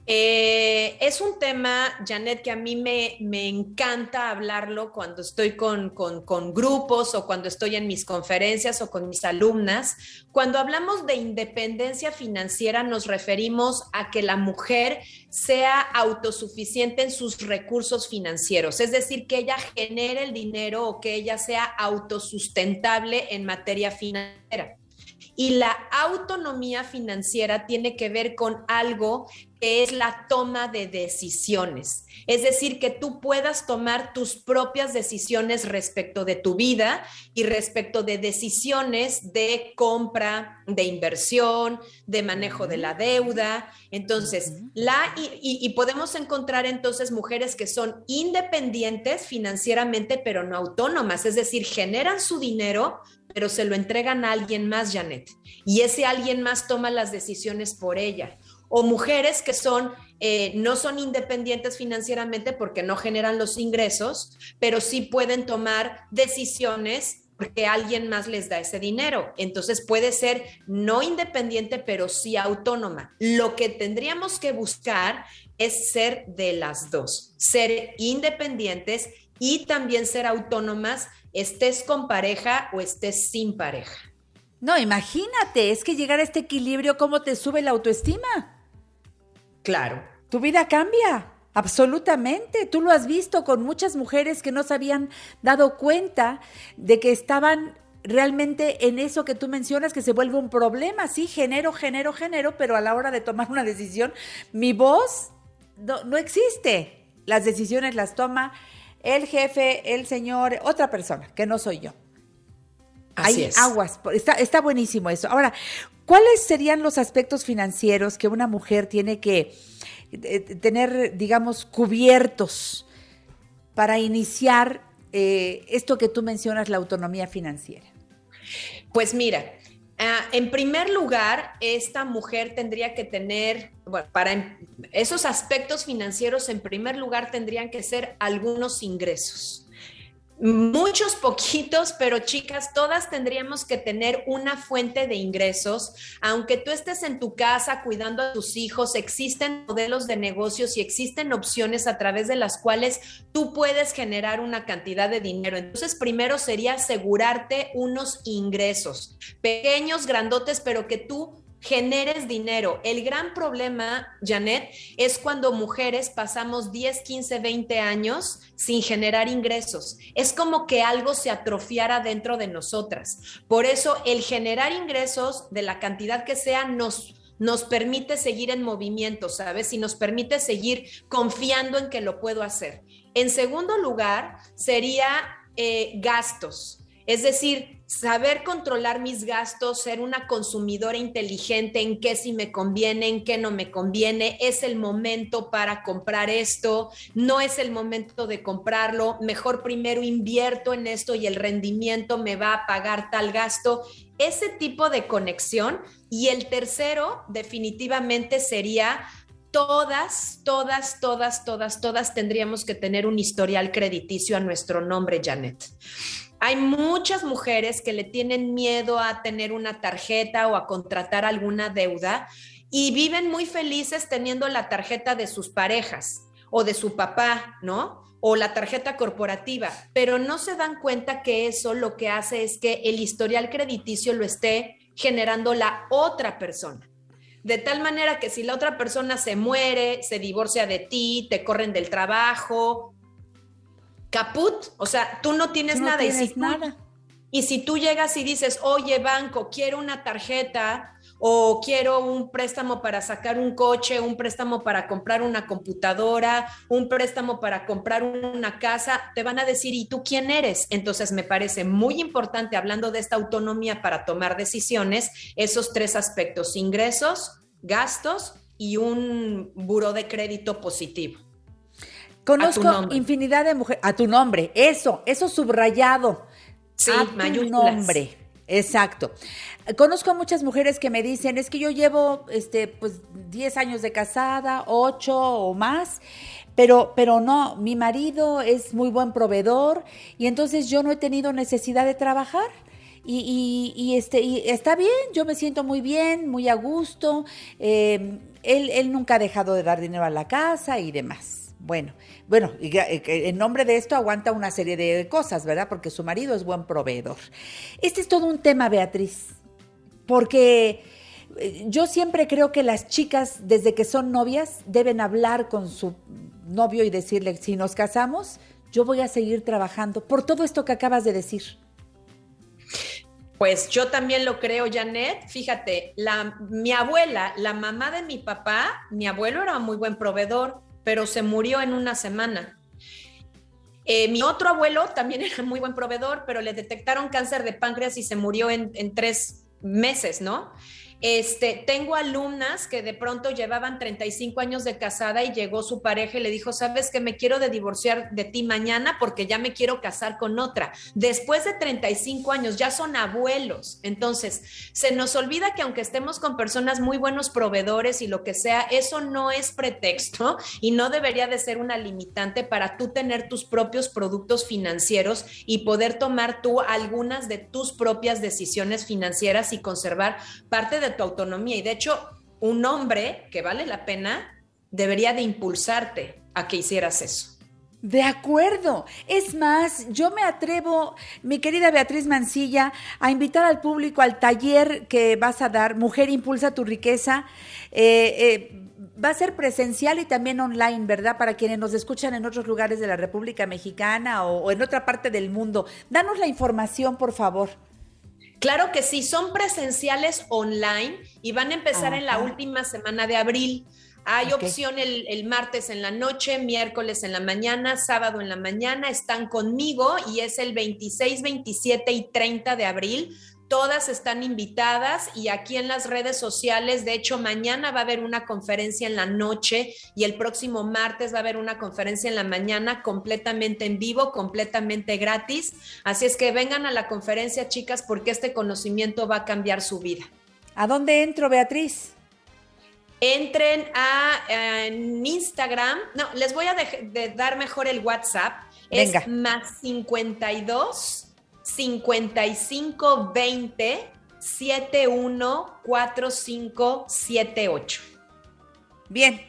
Eh, es un tema, Janet, que a mí me, me encanta hablarlo cuando estoy con, con, grupos o cuando estoy en mis conferencias o con mis alumnas. Cuando hablamos de independencia financiera nos referimos a que la mujer sea autosuficiente en sus recursos financieros, es decir, que ella genere el dinero o que ella sea autosustentable en materia financiera. Y la autonomía financiera tiene que ver con algo que es la toma de decisiones. Es decir, que tú puedas tomar tus propias decisiones respecto de tu vida y respecto de decisiones de compra, de inversión, de manejo de la deuda. Entonces, la, y, y podemos encontrar entonces mujeres que son independientes financieramente, pero no autónomas. Es decir, generan su dinero, pero se lo entregan a alguien más, Janet. Y ese alguien más toma las decisiones por ella. O mujeres que son, eh, no son independientes financieramente porque no generan los ingresos, pero sí pueden tomar decisiones porque alguien más les da ese dinero. Entonces puede ser no independiente, pero sí autónoma. Lo que tendríamos que buscar es ser de las dos, ser independientes y también ser autónomas estés con pareja o estés sin pareja. No, imagínate, es que llegar a este equilibrio, ¿cómo te sube la autoestima? Claro. Tu vida cambia, absolutamente. Tú lo has visto con muchas mujeres que no se habían dado cuenta de que estaban realmente en eso que tú mencionas que se vuelve un problema, sí, genero, genero, genero, pero a la hora de tomar una decisión, mi voz no, no existe. Las decisiones las toma el jefe, el señor, otra persona, que no soy yo. Hay aguas, está, está buenísimo eso. Ahora, ¿cuáles serían los aspectos financieros que una mujer tiene que eh, tener, digamos, cubiertos para iniciar eh, esto que tú mencionas, la autonomía financiera? Pues mira, en primer lugar, esta mujer tendría que tener, bueno, para esos aspectos financieros, en primer lugar, tendrían que ser algunos ingresos. Muchos poquitos, pero chicas, todas tendríamos que tener una fuente de ingresos. Aunque tú estés en tu casa cuidando a tus hijos, existen modelos de negocios y existen opciones a través de las cuales tú puedes generar una cantidad de dinero. Entonces, primero sería asegurarte unos ingresos, pequeños, grandotes, pero que tú generes dinero. El gran problema, Janet, es cuando mujeres pasamos 10, 15, 20 años sin generar ingresos. Es como que algo se atrofiara dentro de nosotras. Por eso el generar ingresos de la cantidad que sea nos nos permite seguir en movimiento, ¿sabes? Y nos permite seguir confiando en que lo puedo hacer. En segundo lugar, sería eh, gastos. Es decir, saber controlar mis gastos, ser una consumidora inteligente en qué sí me conviene, en qué no me conviene, es el momento para comprar esto, no es el momento de comprarlo, mejor primero invierto en esto y el rendimiento me va a pagar tal gasto, ese tipo de conexión. Y el tercero definitivamente sería todas, todas, todas, todas, todas tendríamos que tener un historial crediticio a nuestro nombre, Janet. Hay muchas mujeres que le tienen miedo a tener una tarjeta o a contratar alguna deuda y viven muy felices teniendo la tarjeta de sus parejas o de su papá, ¿no? O la tarjeta corporativa, pero no se dan cuenta que eso lo que hace es que el historial crediticio lo esté generando la otra persona. De tal manera que si la otra persona se muere, se divorcia de ti, te corren del trabajo caput, o sea, tú no tienes nada. y si nada. y si tú llegas y dices, oye, banco, quiero una tarjeta o quiero un préstamo para sacar un coche, un préstamo para comprar una computadora, un préstamo para comprar una casa, te van a decir, ¿y tú quién eres? Entonces me parece muy importante, hablando de esta autonomía para tomar decisiones, esos tres aspectos, ingresos, gastos y un buro de crédito positivo. Conozco infinidad de mujeres. A tu nombre, eso, eso subrayado. Sí, a tu nombre. Exacto. Conozco a muchas mujeres que me dicen, es que yo llevo este, pues 10 años de casada, 8 o más, pero, pero no, mi marido es muy buen proveedor y entonces yo no he tenido necesidad de trabajar. Y, y, este, y está bien, yo me siento muy bien, muy a gusto. Eh, él, él nunca ha dejado de dar dinero a la casa y demás. Bueno, bueno, eh, en nombre de esto aguanta una serie de cosas, ¿verdad? Porque su marido es buen proveedor. Este es todo un tema, Beatriz, porque eh, yo siempre creo que las chicas, desde que son novias, deben hablar con su novio y decirle, si nos casamos, yo voy a seguir trabajando por todo esto que acabas de decir. Pues yo también lo creo, Janet. Fíjate, la, mi abuela, la mamá de mi papá, mi abuelo era muy buen proveedor pero se murió en una semana. Eh, mi otro abuelo también era muy buen proveedor, pero le detectaron cáncer de páncreas y se murió en, en tres meses, ¿no? Este, tengo alumnas que de pronto llevaban 35 años de casada y llegó su pareja y le dijo, sabes que me quiero de divorciar de ti mañana porque ya me quiero casar con otra. Después de 35 años ya son abuelos. Entonces, se nos olvida que aunque estemos con personas muy buenos proveedores y lo que sea, eso no es pretexto y no debería de ser una limitante para tú tener tus propios productos financieros y poder tomar tú algunas de tus propias decisiones financieras y conservar parte de tu autonomía. Y de hecho, un hombre que vale la pena debería de impulsarte a que hicieras eso. De acuerdo. Es más, yo me atrevo, mi querida Beatriz Mancilla, a invitar al público al taller que vas a dar, Mujer Impulsa tu Riqueza. Eh, eh, va a ser presencial y también online, ¿verdad? Para quienes nos escuchan en otros lugares de la República Mexicana o, o en otra parte del mundo. Danos la información, por favor. Claro que sí, son presenciales online y van a empezar en la última semana de abril. Hay opción el, el, martes en la noche, miércoles en la mañana, sábado en la mañana. Están conmigo y es el 26, 27 y 30 de abril Todas están invitadas y aquí en las redes sociales, de hecho, mañana va a haber una conferencia en la noche y el próximo martes va a haber una conferencia en la mañana completamente en vivo, completamente gratis. Así es que vengan a la conferencia, chicas, porque este conocimiento va a cambiar su vida. ¿A dónde entro, Beatriz? Entren a Instagram. No, les voy a dar mejor el WhatsApp. Venga. Es más 52 55 20 71 45 78. Bien.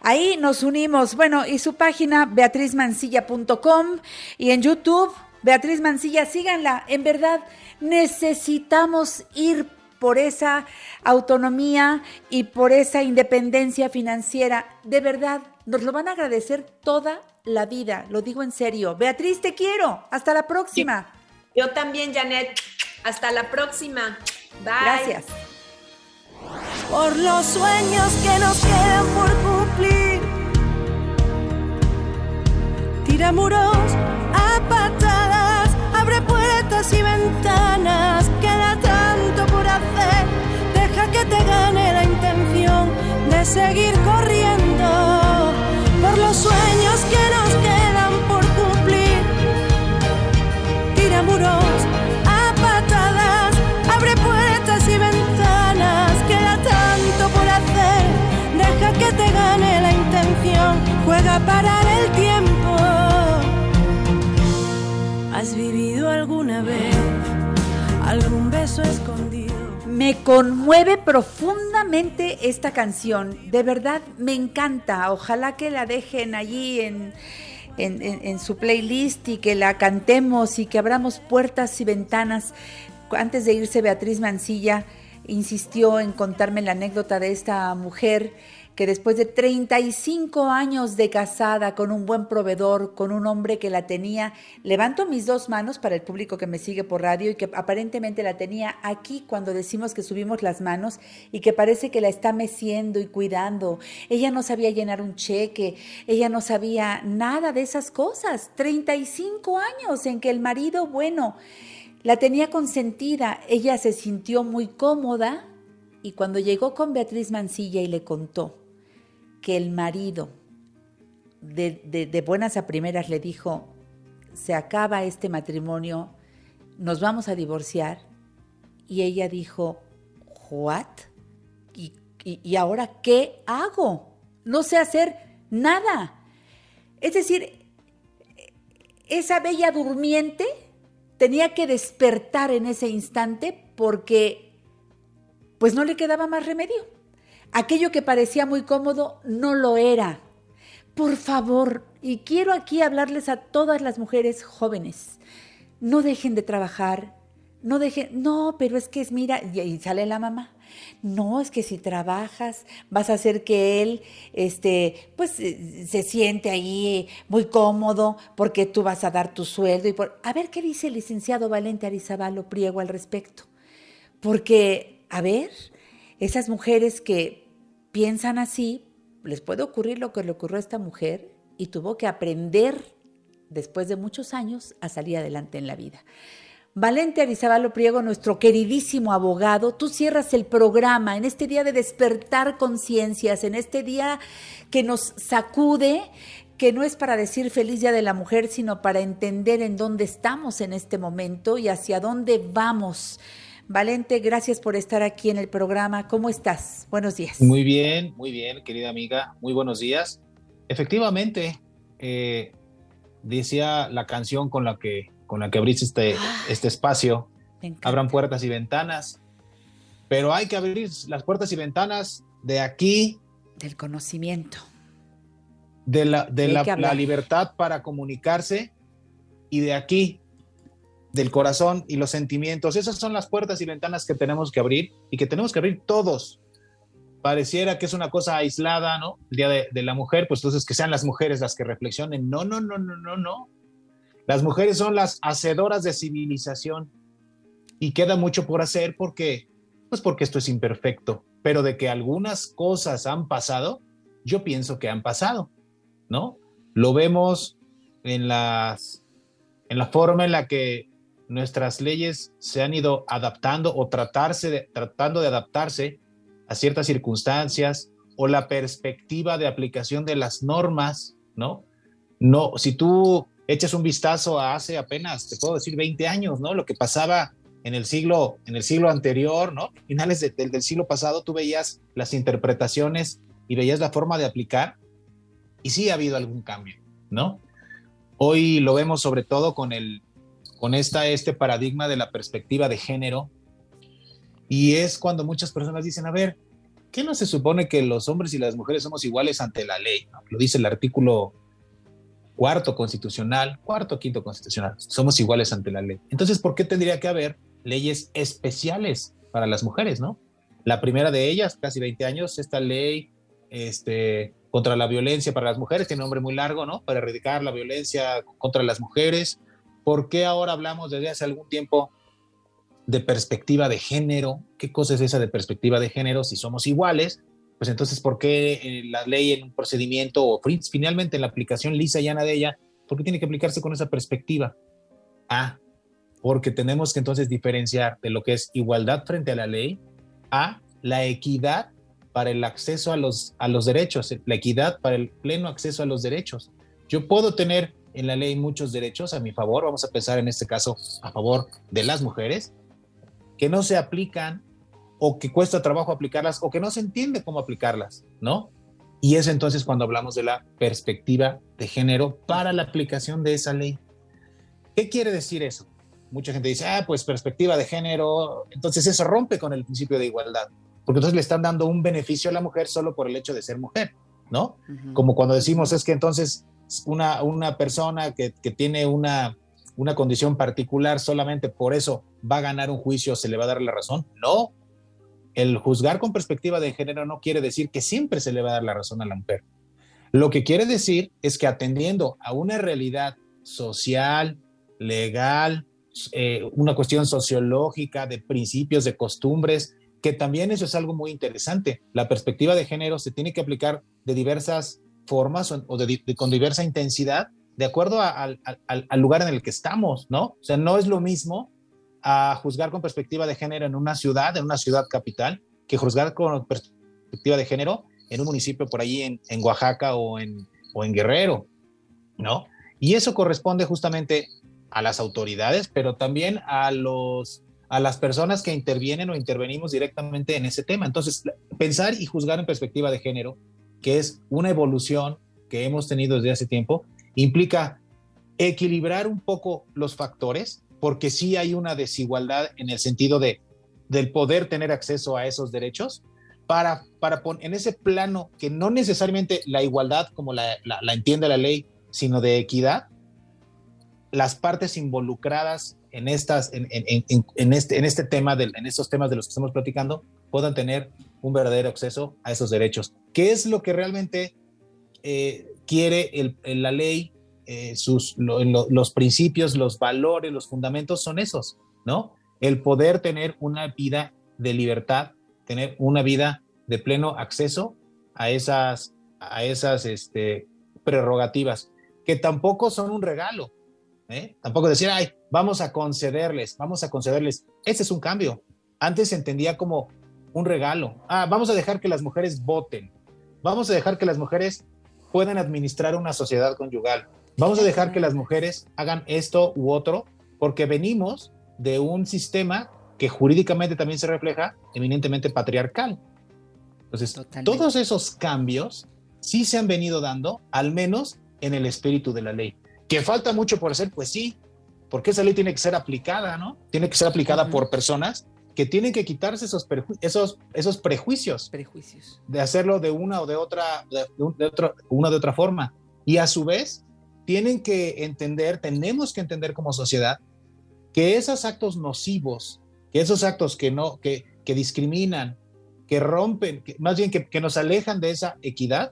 Ahí nos unimos. Bueno, y su página beatrizmancilla.com y en YouTube, Beatriz Mancilla, síganla. En verdad, necesitamos ir por esa autonomía y por esa independencia financiera. De verdad, nos lo van a agradecer toda la vida, lo digo en serio. Beatriz, te quiero. Hasta la próxima. Yo también, Janet. Hasta la próxima. Bye. Gracias. Por los sueños que nos quedan por cumplir. Tira muros a patadas, abre puertas y ventanas. Queda tanto por hacer. Deja que te gane la intención de seguir corriendo por los sueños Parar el tiempo. ¿Has vivido alguna vez algún beso escondido? Me conmueve profundamente esta canción. De verdad, me encanta. Ojalá que la dejen allí en- en su playlist y que la cantemos y que abramos puertas y ventanas. Antes de irse, Beatriz Mancilla insistió en contarme la anécdota de esta mujer que después de 35 años de casada con un buen proveedor, con un hombre que la tenía, levanto mis dos manos para el público que me sigue por radio y que aparentemente la tenía aquí cuando decimos que subimos las manos y que parece que la está meciendo y cuidando. Ella no sabía llenar un cheque, ella no sabía nada de esas cosas. 35 años en que el marido, bueno, la tenía consentida, ella se sintió muy cómoda y cuando llegó con Beatriz Mancilla y le contó que el marido de, buenas a primeras le dijo, se acaba este matrimonio, nos vamos a divorciar, y ella dijo, ¿what? ¿Y, y- y ahora qué hago? No sé hacer nada. Es decir, esa bella durmiente tenía que despertar en ese instante porque pues no le quedaba más remedio. Aquello que parecía muy cómodo no lo era. Por favor, y quiero aquí hablarles a todas las mujeres jóvenes, no dejen de trabajar, no dejen, no, pero es que es, mira, y sale la mamá. No, es que si trabajas vas a hacer que él, este, pues eh, se siente ahí muy cómodo porque tú vas a dar tu sueldo y por, a ver qué dice el licenciado Valente Arizabalo Priego al respecto. Porque, a ver, esas mujeres que piensan así, les puede ocurrir lo que le ocurrió a esta mujer y tuvo que aprender después de muchos años a salir adelante en la vida. Valente Arizabalo Priego, nuestro queridísimo abogado, tú cierras el programa en este día de despertar conciencias, en este día que nos sacude, que no es para decir feliz día de la mujer, sino para entender en dónde estamos en este momento y hacia dónde vamos. Valente, gracias por estar aquí en el programa. ¿Cómo estás? Buenos días. Muy bien, muy bien, querida amiga. Muy buenos días. Efectivamente, eh, decía la canción con la que, con la que abriste este, este espacio, abran puertas y ventanas, pero hay que abrir las puertas y ventanas de aquí, Del conocimiento. de la, de la, la libertad para comunicarse y de aquí, del corazón y los sentimientos. Esas son las puertas y ventanas que tenemos que abrir y que tenemos que abrir todos. Pareciera que es una cosa aislada, ¿no? El Día de, la Mujer, pues entonces que sean las mujeres las que reflexionen. No, no, no, no, no, no. Las mujeres son las hacedoras de civilización y queda mucho por hacer porque, pues porque esto es imperfecto, pero de que algunas cosas han pasado, yo pienso que han pasado, ¿no? Lo vemos en las, en la forma en la que nuestras leyes se han ido adaptando o tratarse tratando de adaptarse a ciertas circunstancias o la perspectiva de aplicación de las normas, ¿no? No, si tú echas un vistazo a hace apenas, te puedo decir, 20 años, ¿no? Lo que pasaba en el siglo, en el siglo anterior, ¿no? Finales del siglo pasado, tú veías las interpretaciones y veías la forma de aplicar y sí ha habido algún cambio, ¿no? Hoy lo vemos sobre todo con el, con esta, este paradigma de la perspectiva de género y es cuando muchas personas dicen, a ver, ¿qué no se supone que los hombres y las mujeres somos iguales ante la ley? Lo dice el artículo cuarto constitucional, cuarto, quinto constitucional, somos iguales ante la ley. Entonces, ¿por qué tendría que haber leyes especiales para las mujeres, no? La primera de ellas, casi 20 años, esta ley este, contra la violencia para las mujeres, tiene un nombre muy largo, ¿no? Para erradicar la violencia contra las mujeres. ¿Por qué ahora hablamos desde hace algún tiempo de perspectiva de género. ¿Qué cosa es esa de perspectiva de género? Si somos iguales, pues entonces, ¿por qué eh, la ley en un procedimiento o finalmente en la aplicación lisa y llana de ella, por qué tiene que aplicarse con esa perspectiva? Ah, porque tenemos que entonces diferenciar de lo que es igualdad frente a la ley a la equidad para el acceso a los, a los derechos, la equidad para el pleno acceso a los derechos. Yo puedo tener en la ley muchos derechos a mi favor, vamos a pensar en este caso a favor de las mujeres, que no se aplican o que cuesta trabajo aplicarlas o que no se entiende cómo aplicarlas, ¿no? Y es entonces cuando hablamos de la perspectiva de género para la aplicación de esa ley. ¿Qué quiere decir eso? Mucha gente dice, ah, pues perspectiva de género, entonces eso rompe con el principio de igualdad, porque entonces le están dando un beneficio a la mujer solo por el hecho de ser mujer, ¿no? Como cuando decimos es que entonces una, una persona que, que tiene una, una condición particular solamente por eso va a ganar un juicio, se le va a dar la razón. No. El juzgar con perspectiva de género no quiere decir que siempre se le va a dar la razón a la mujer. Lo que quiere decir es que atendiendo a una realidad social, legal, eh, una cuestión sociológica, de principios, de costumbres, que también eso es algo muy interesante. La perspectiva de género se tiene que aplicar de diversas formas o, con diversa intensidad de acuerdo al lugar en el que estamos, ¿no? O sea, no es lo mismo a juzgar con perspectiva de género en una ciudad, en una ciudad capital, que juzgar con perspectiva de género en un municipio por en, en Oaxaca o en, o en Guerrero, ¿no? Y eso corresponde justamente a las autoridades, pero también a los a las personas que intervienen o intervenimos directamente en ese tema. Entonces, pensar y juzgar en perspectiva de género, que es una evolución que hemos tenido desde hace tiempo, implica equilibrar un poco los factores porque sí hay una desigualdad en el sentido de del poder tener acceso a esos derechos para, para poner en ese plano que no necesariamente la igualdad como la, la, entiende la ley, sino de equidad, las partes involucradas en, estas, en, en, en, este, en este tema, de, en estos temas de los que estamos platicando, puedan tener un verdadero acceso a esos derechos. ¿Qué es lo que realmente eh, quiere la ley eh, sus, los principios, los valores, los fundamentos son esos, ¿no? El poder tener una vida de libertad, tener una vida de pleno acceso a esas, a esas este, prerrogativas, que tampoco son un regalo, ¿eh? Tampoco decir, ay, vamos a concederles, vamos a concederles. Ese es un cambio. Antes se entendía como un regalo. Ah, vamos a dejar que las mujeres voten. Vamos a dejar que las mujeres puedan administrar una sociedad conyugal. Vamos a dejar que las mujeres hagan esto u otro porque venimos de un sistema que jurídicamente también se refleja eminentemente patriarcal. Entonces, todos esos cambios sí se han venido dando, al menos en el espíritu de la ley. ¿Que falta mucho por hacer? Pues sí, porque esa ley tiene que ser aplicada, ¿no? Tiene que ser aplicada por personas que tienen que quitarse esos, esos, esos prejuicios. Prejuicios. De hacerlo de una o de otra, de, de una de otra forma. Y a su vez, tienen que entender, tenemos que entender como sociedad que esos actos nocivos, que esos actos que no, que, que discriminan, que rompen, que, más bien que, que, nos alejan de esa equidad,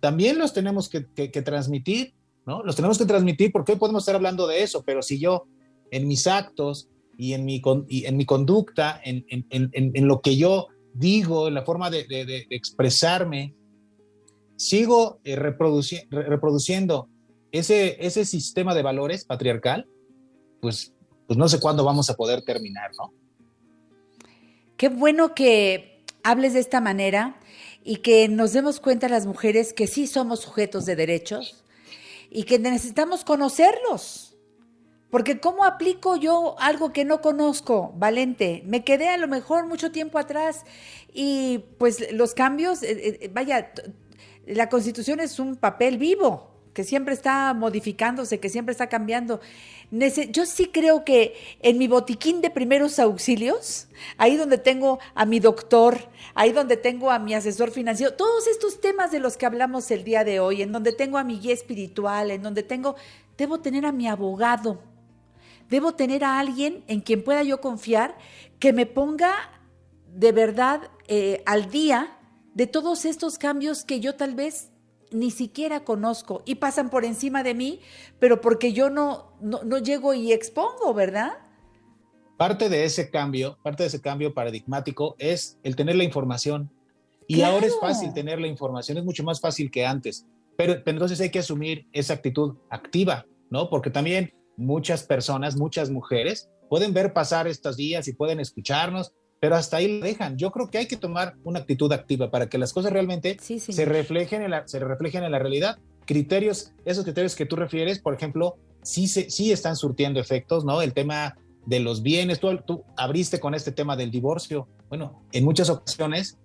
también los tenemos que, que, transmitir, ¿no? Los tenemos que transmitir porque hoy podemos estar hablando de eso, pero si yo en mis actos y en mi, y en mi conducta, en, en, en, lo que yo digo, en la forma de, de, expresarme, sigo eh, reproduci reproduciendo ese, ese sistema de valores patriarcal, pues pues no sé cuándo vamos a poder terminar, ¿no? Qué bueno que hables de esta manera y que nos demos cuenta las mujeres que sí somos sujetos de derechos y que necesitamos conocerlos. Porque ¿cómo aplico yo algo que no conozco, Valente? Me quedé a lo mejor mucho tiempo atrás y pues los cambios, eh, eh, vaya, la constitución es un papel vivo que siempre está modificándose, que siempre está cambiando. Yo sí creo que en mi botiquín de primeros auxilios, ahí donde tengo a mi doctor, ahí donde tengo a mi asesor financiero, todos estos temas de los que hablamos el día de hoy, en donde tengo a mi guía espiritual, en donde tengo, debo tener a mi abogado, debo tener a alguien en quien pueda yo confiar que me ponga de verdad eh, al día de todos estos cambios que yo tal vez ni siquiera conozco y pasan por encima de mí, pero porque yo no, no, llego y expongo, ¿verdad? Parte de ese cambio, parte de ese cambio paradigmático es el tener la información. Y ahora es fácil tener la información, es mucho más fácil que antes. Pero, pero, entonces hay que asumir esa actitud activa, ¿no? Porque también muchas personas, muchas mujeres pueden ver pasar estos días y pueden escucharnos pero hasta ahí lo dejan. Yo creo que hay que tomar una actitud activa para que las cosas realmente se, reflejen en la, se reflejen en la realidad. Criterios, esos criterios que tú refieres, por ejemplo, sí, se, sí están surtiendo efectos, ¿no? El tema de los bienes, tú, tú abriste con este tema del divorcio. Bueno, en muchas ocasiones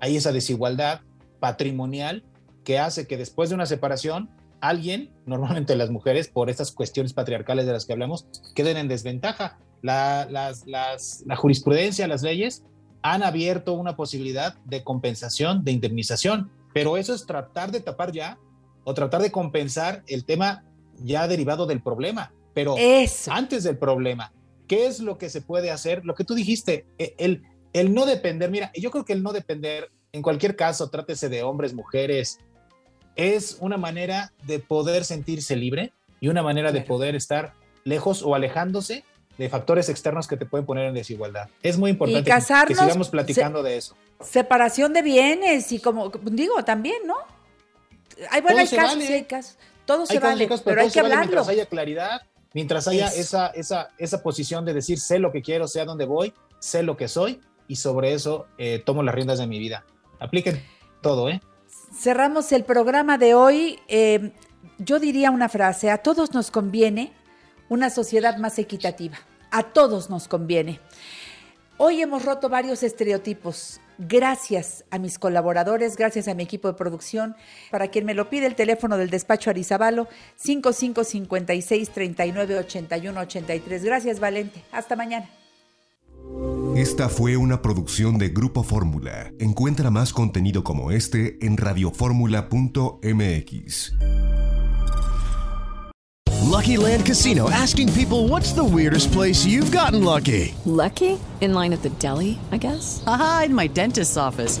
hay esa desigualdad patrimonial que hace que después de una separación alguien, normalmente las mujeres, por estas cuestiones patriarcales de las que hablamos, queden en desventaja la, la jurisprudencia, las leyes han abierto una posibilidad de compensación, de indemnización, pero eso es tratar de tapar ya o tratar de compensar el tema ya derivado del problema, pero antes del problema. ¿Qué es lo que se puede hacer? Lo que tú dijiste, e, el, el no depender, mira, yo creo que el no depender, en cualquier caso, trátese de hombres, mujeres, es una manera de poder sentirse libre y una manera de poder estar lejos o alejándose de factores externos que te pueden poner en desigualdad. Es muy importante que sigamos platicando de eso. Separación de bienes y como digo también, ¿no? Hay buenas casos, todo se vale, pero, hay que hablarlo. mientras haya claridad, mientras haya esa, esa, esa posición de decir sé lo que quiero, sé a dónde voy, sé lo que soy y sobre eso eh, tomo las riendas de mi vida. Apliquen todo, ¿eh? Cerramos el programa de hoy. Eh, yo diría una frase, a todos nos conviene una sociedad más equitativa. A todos nos conviene. Hoy hemos roto varios estereotipos. Gracias a mis colaboradores, gracias a mi equipo de producción. Para quien me lo pide, el teléfono del despacho Arizabalo, 5556 39 Gracias, Valente. Hasta mañana. Esta fue una producción de Grupo Fórmula. Encuentra más contenido como este en radioformula.mx. Lucky Land Casino asking people what's the weirdest place you've gotten lucky? Lucky? In line at the deli, I guess? Aha, in my dentist's office.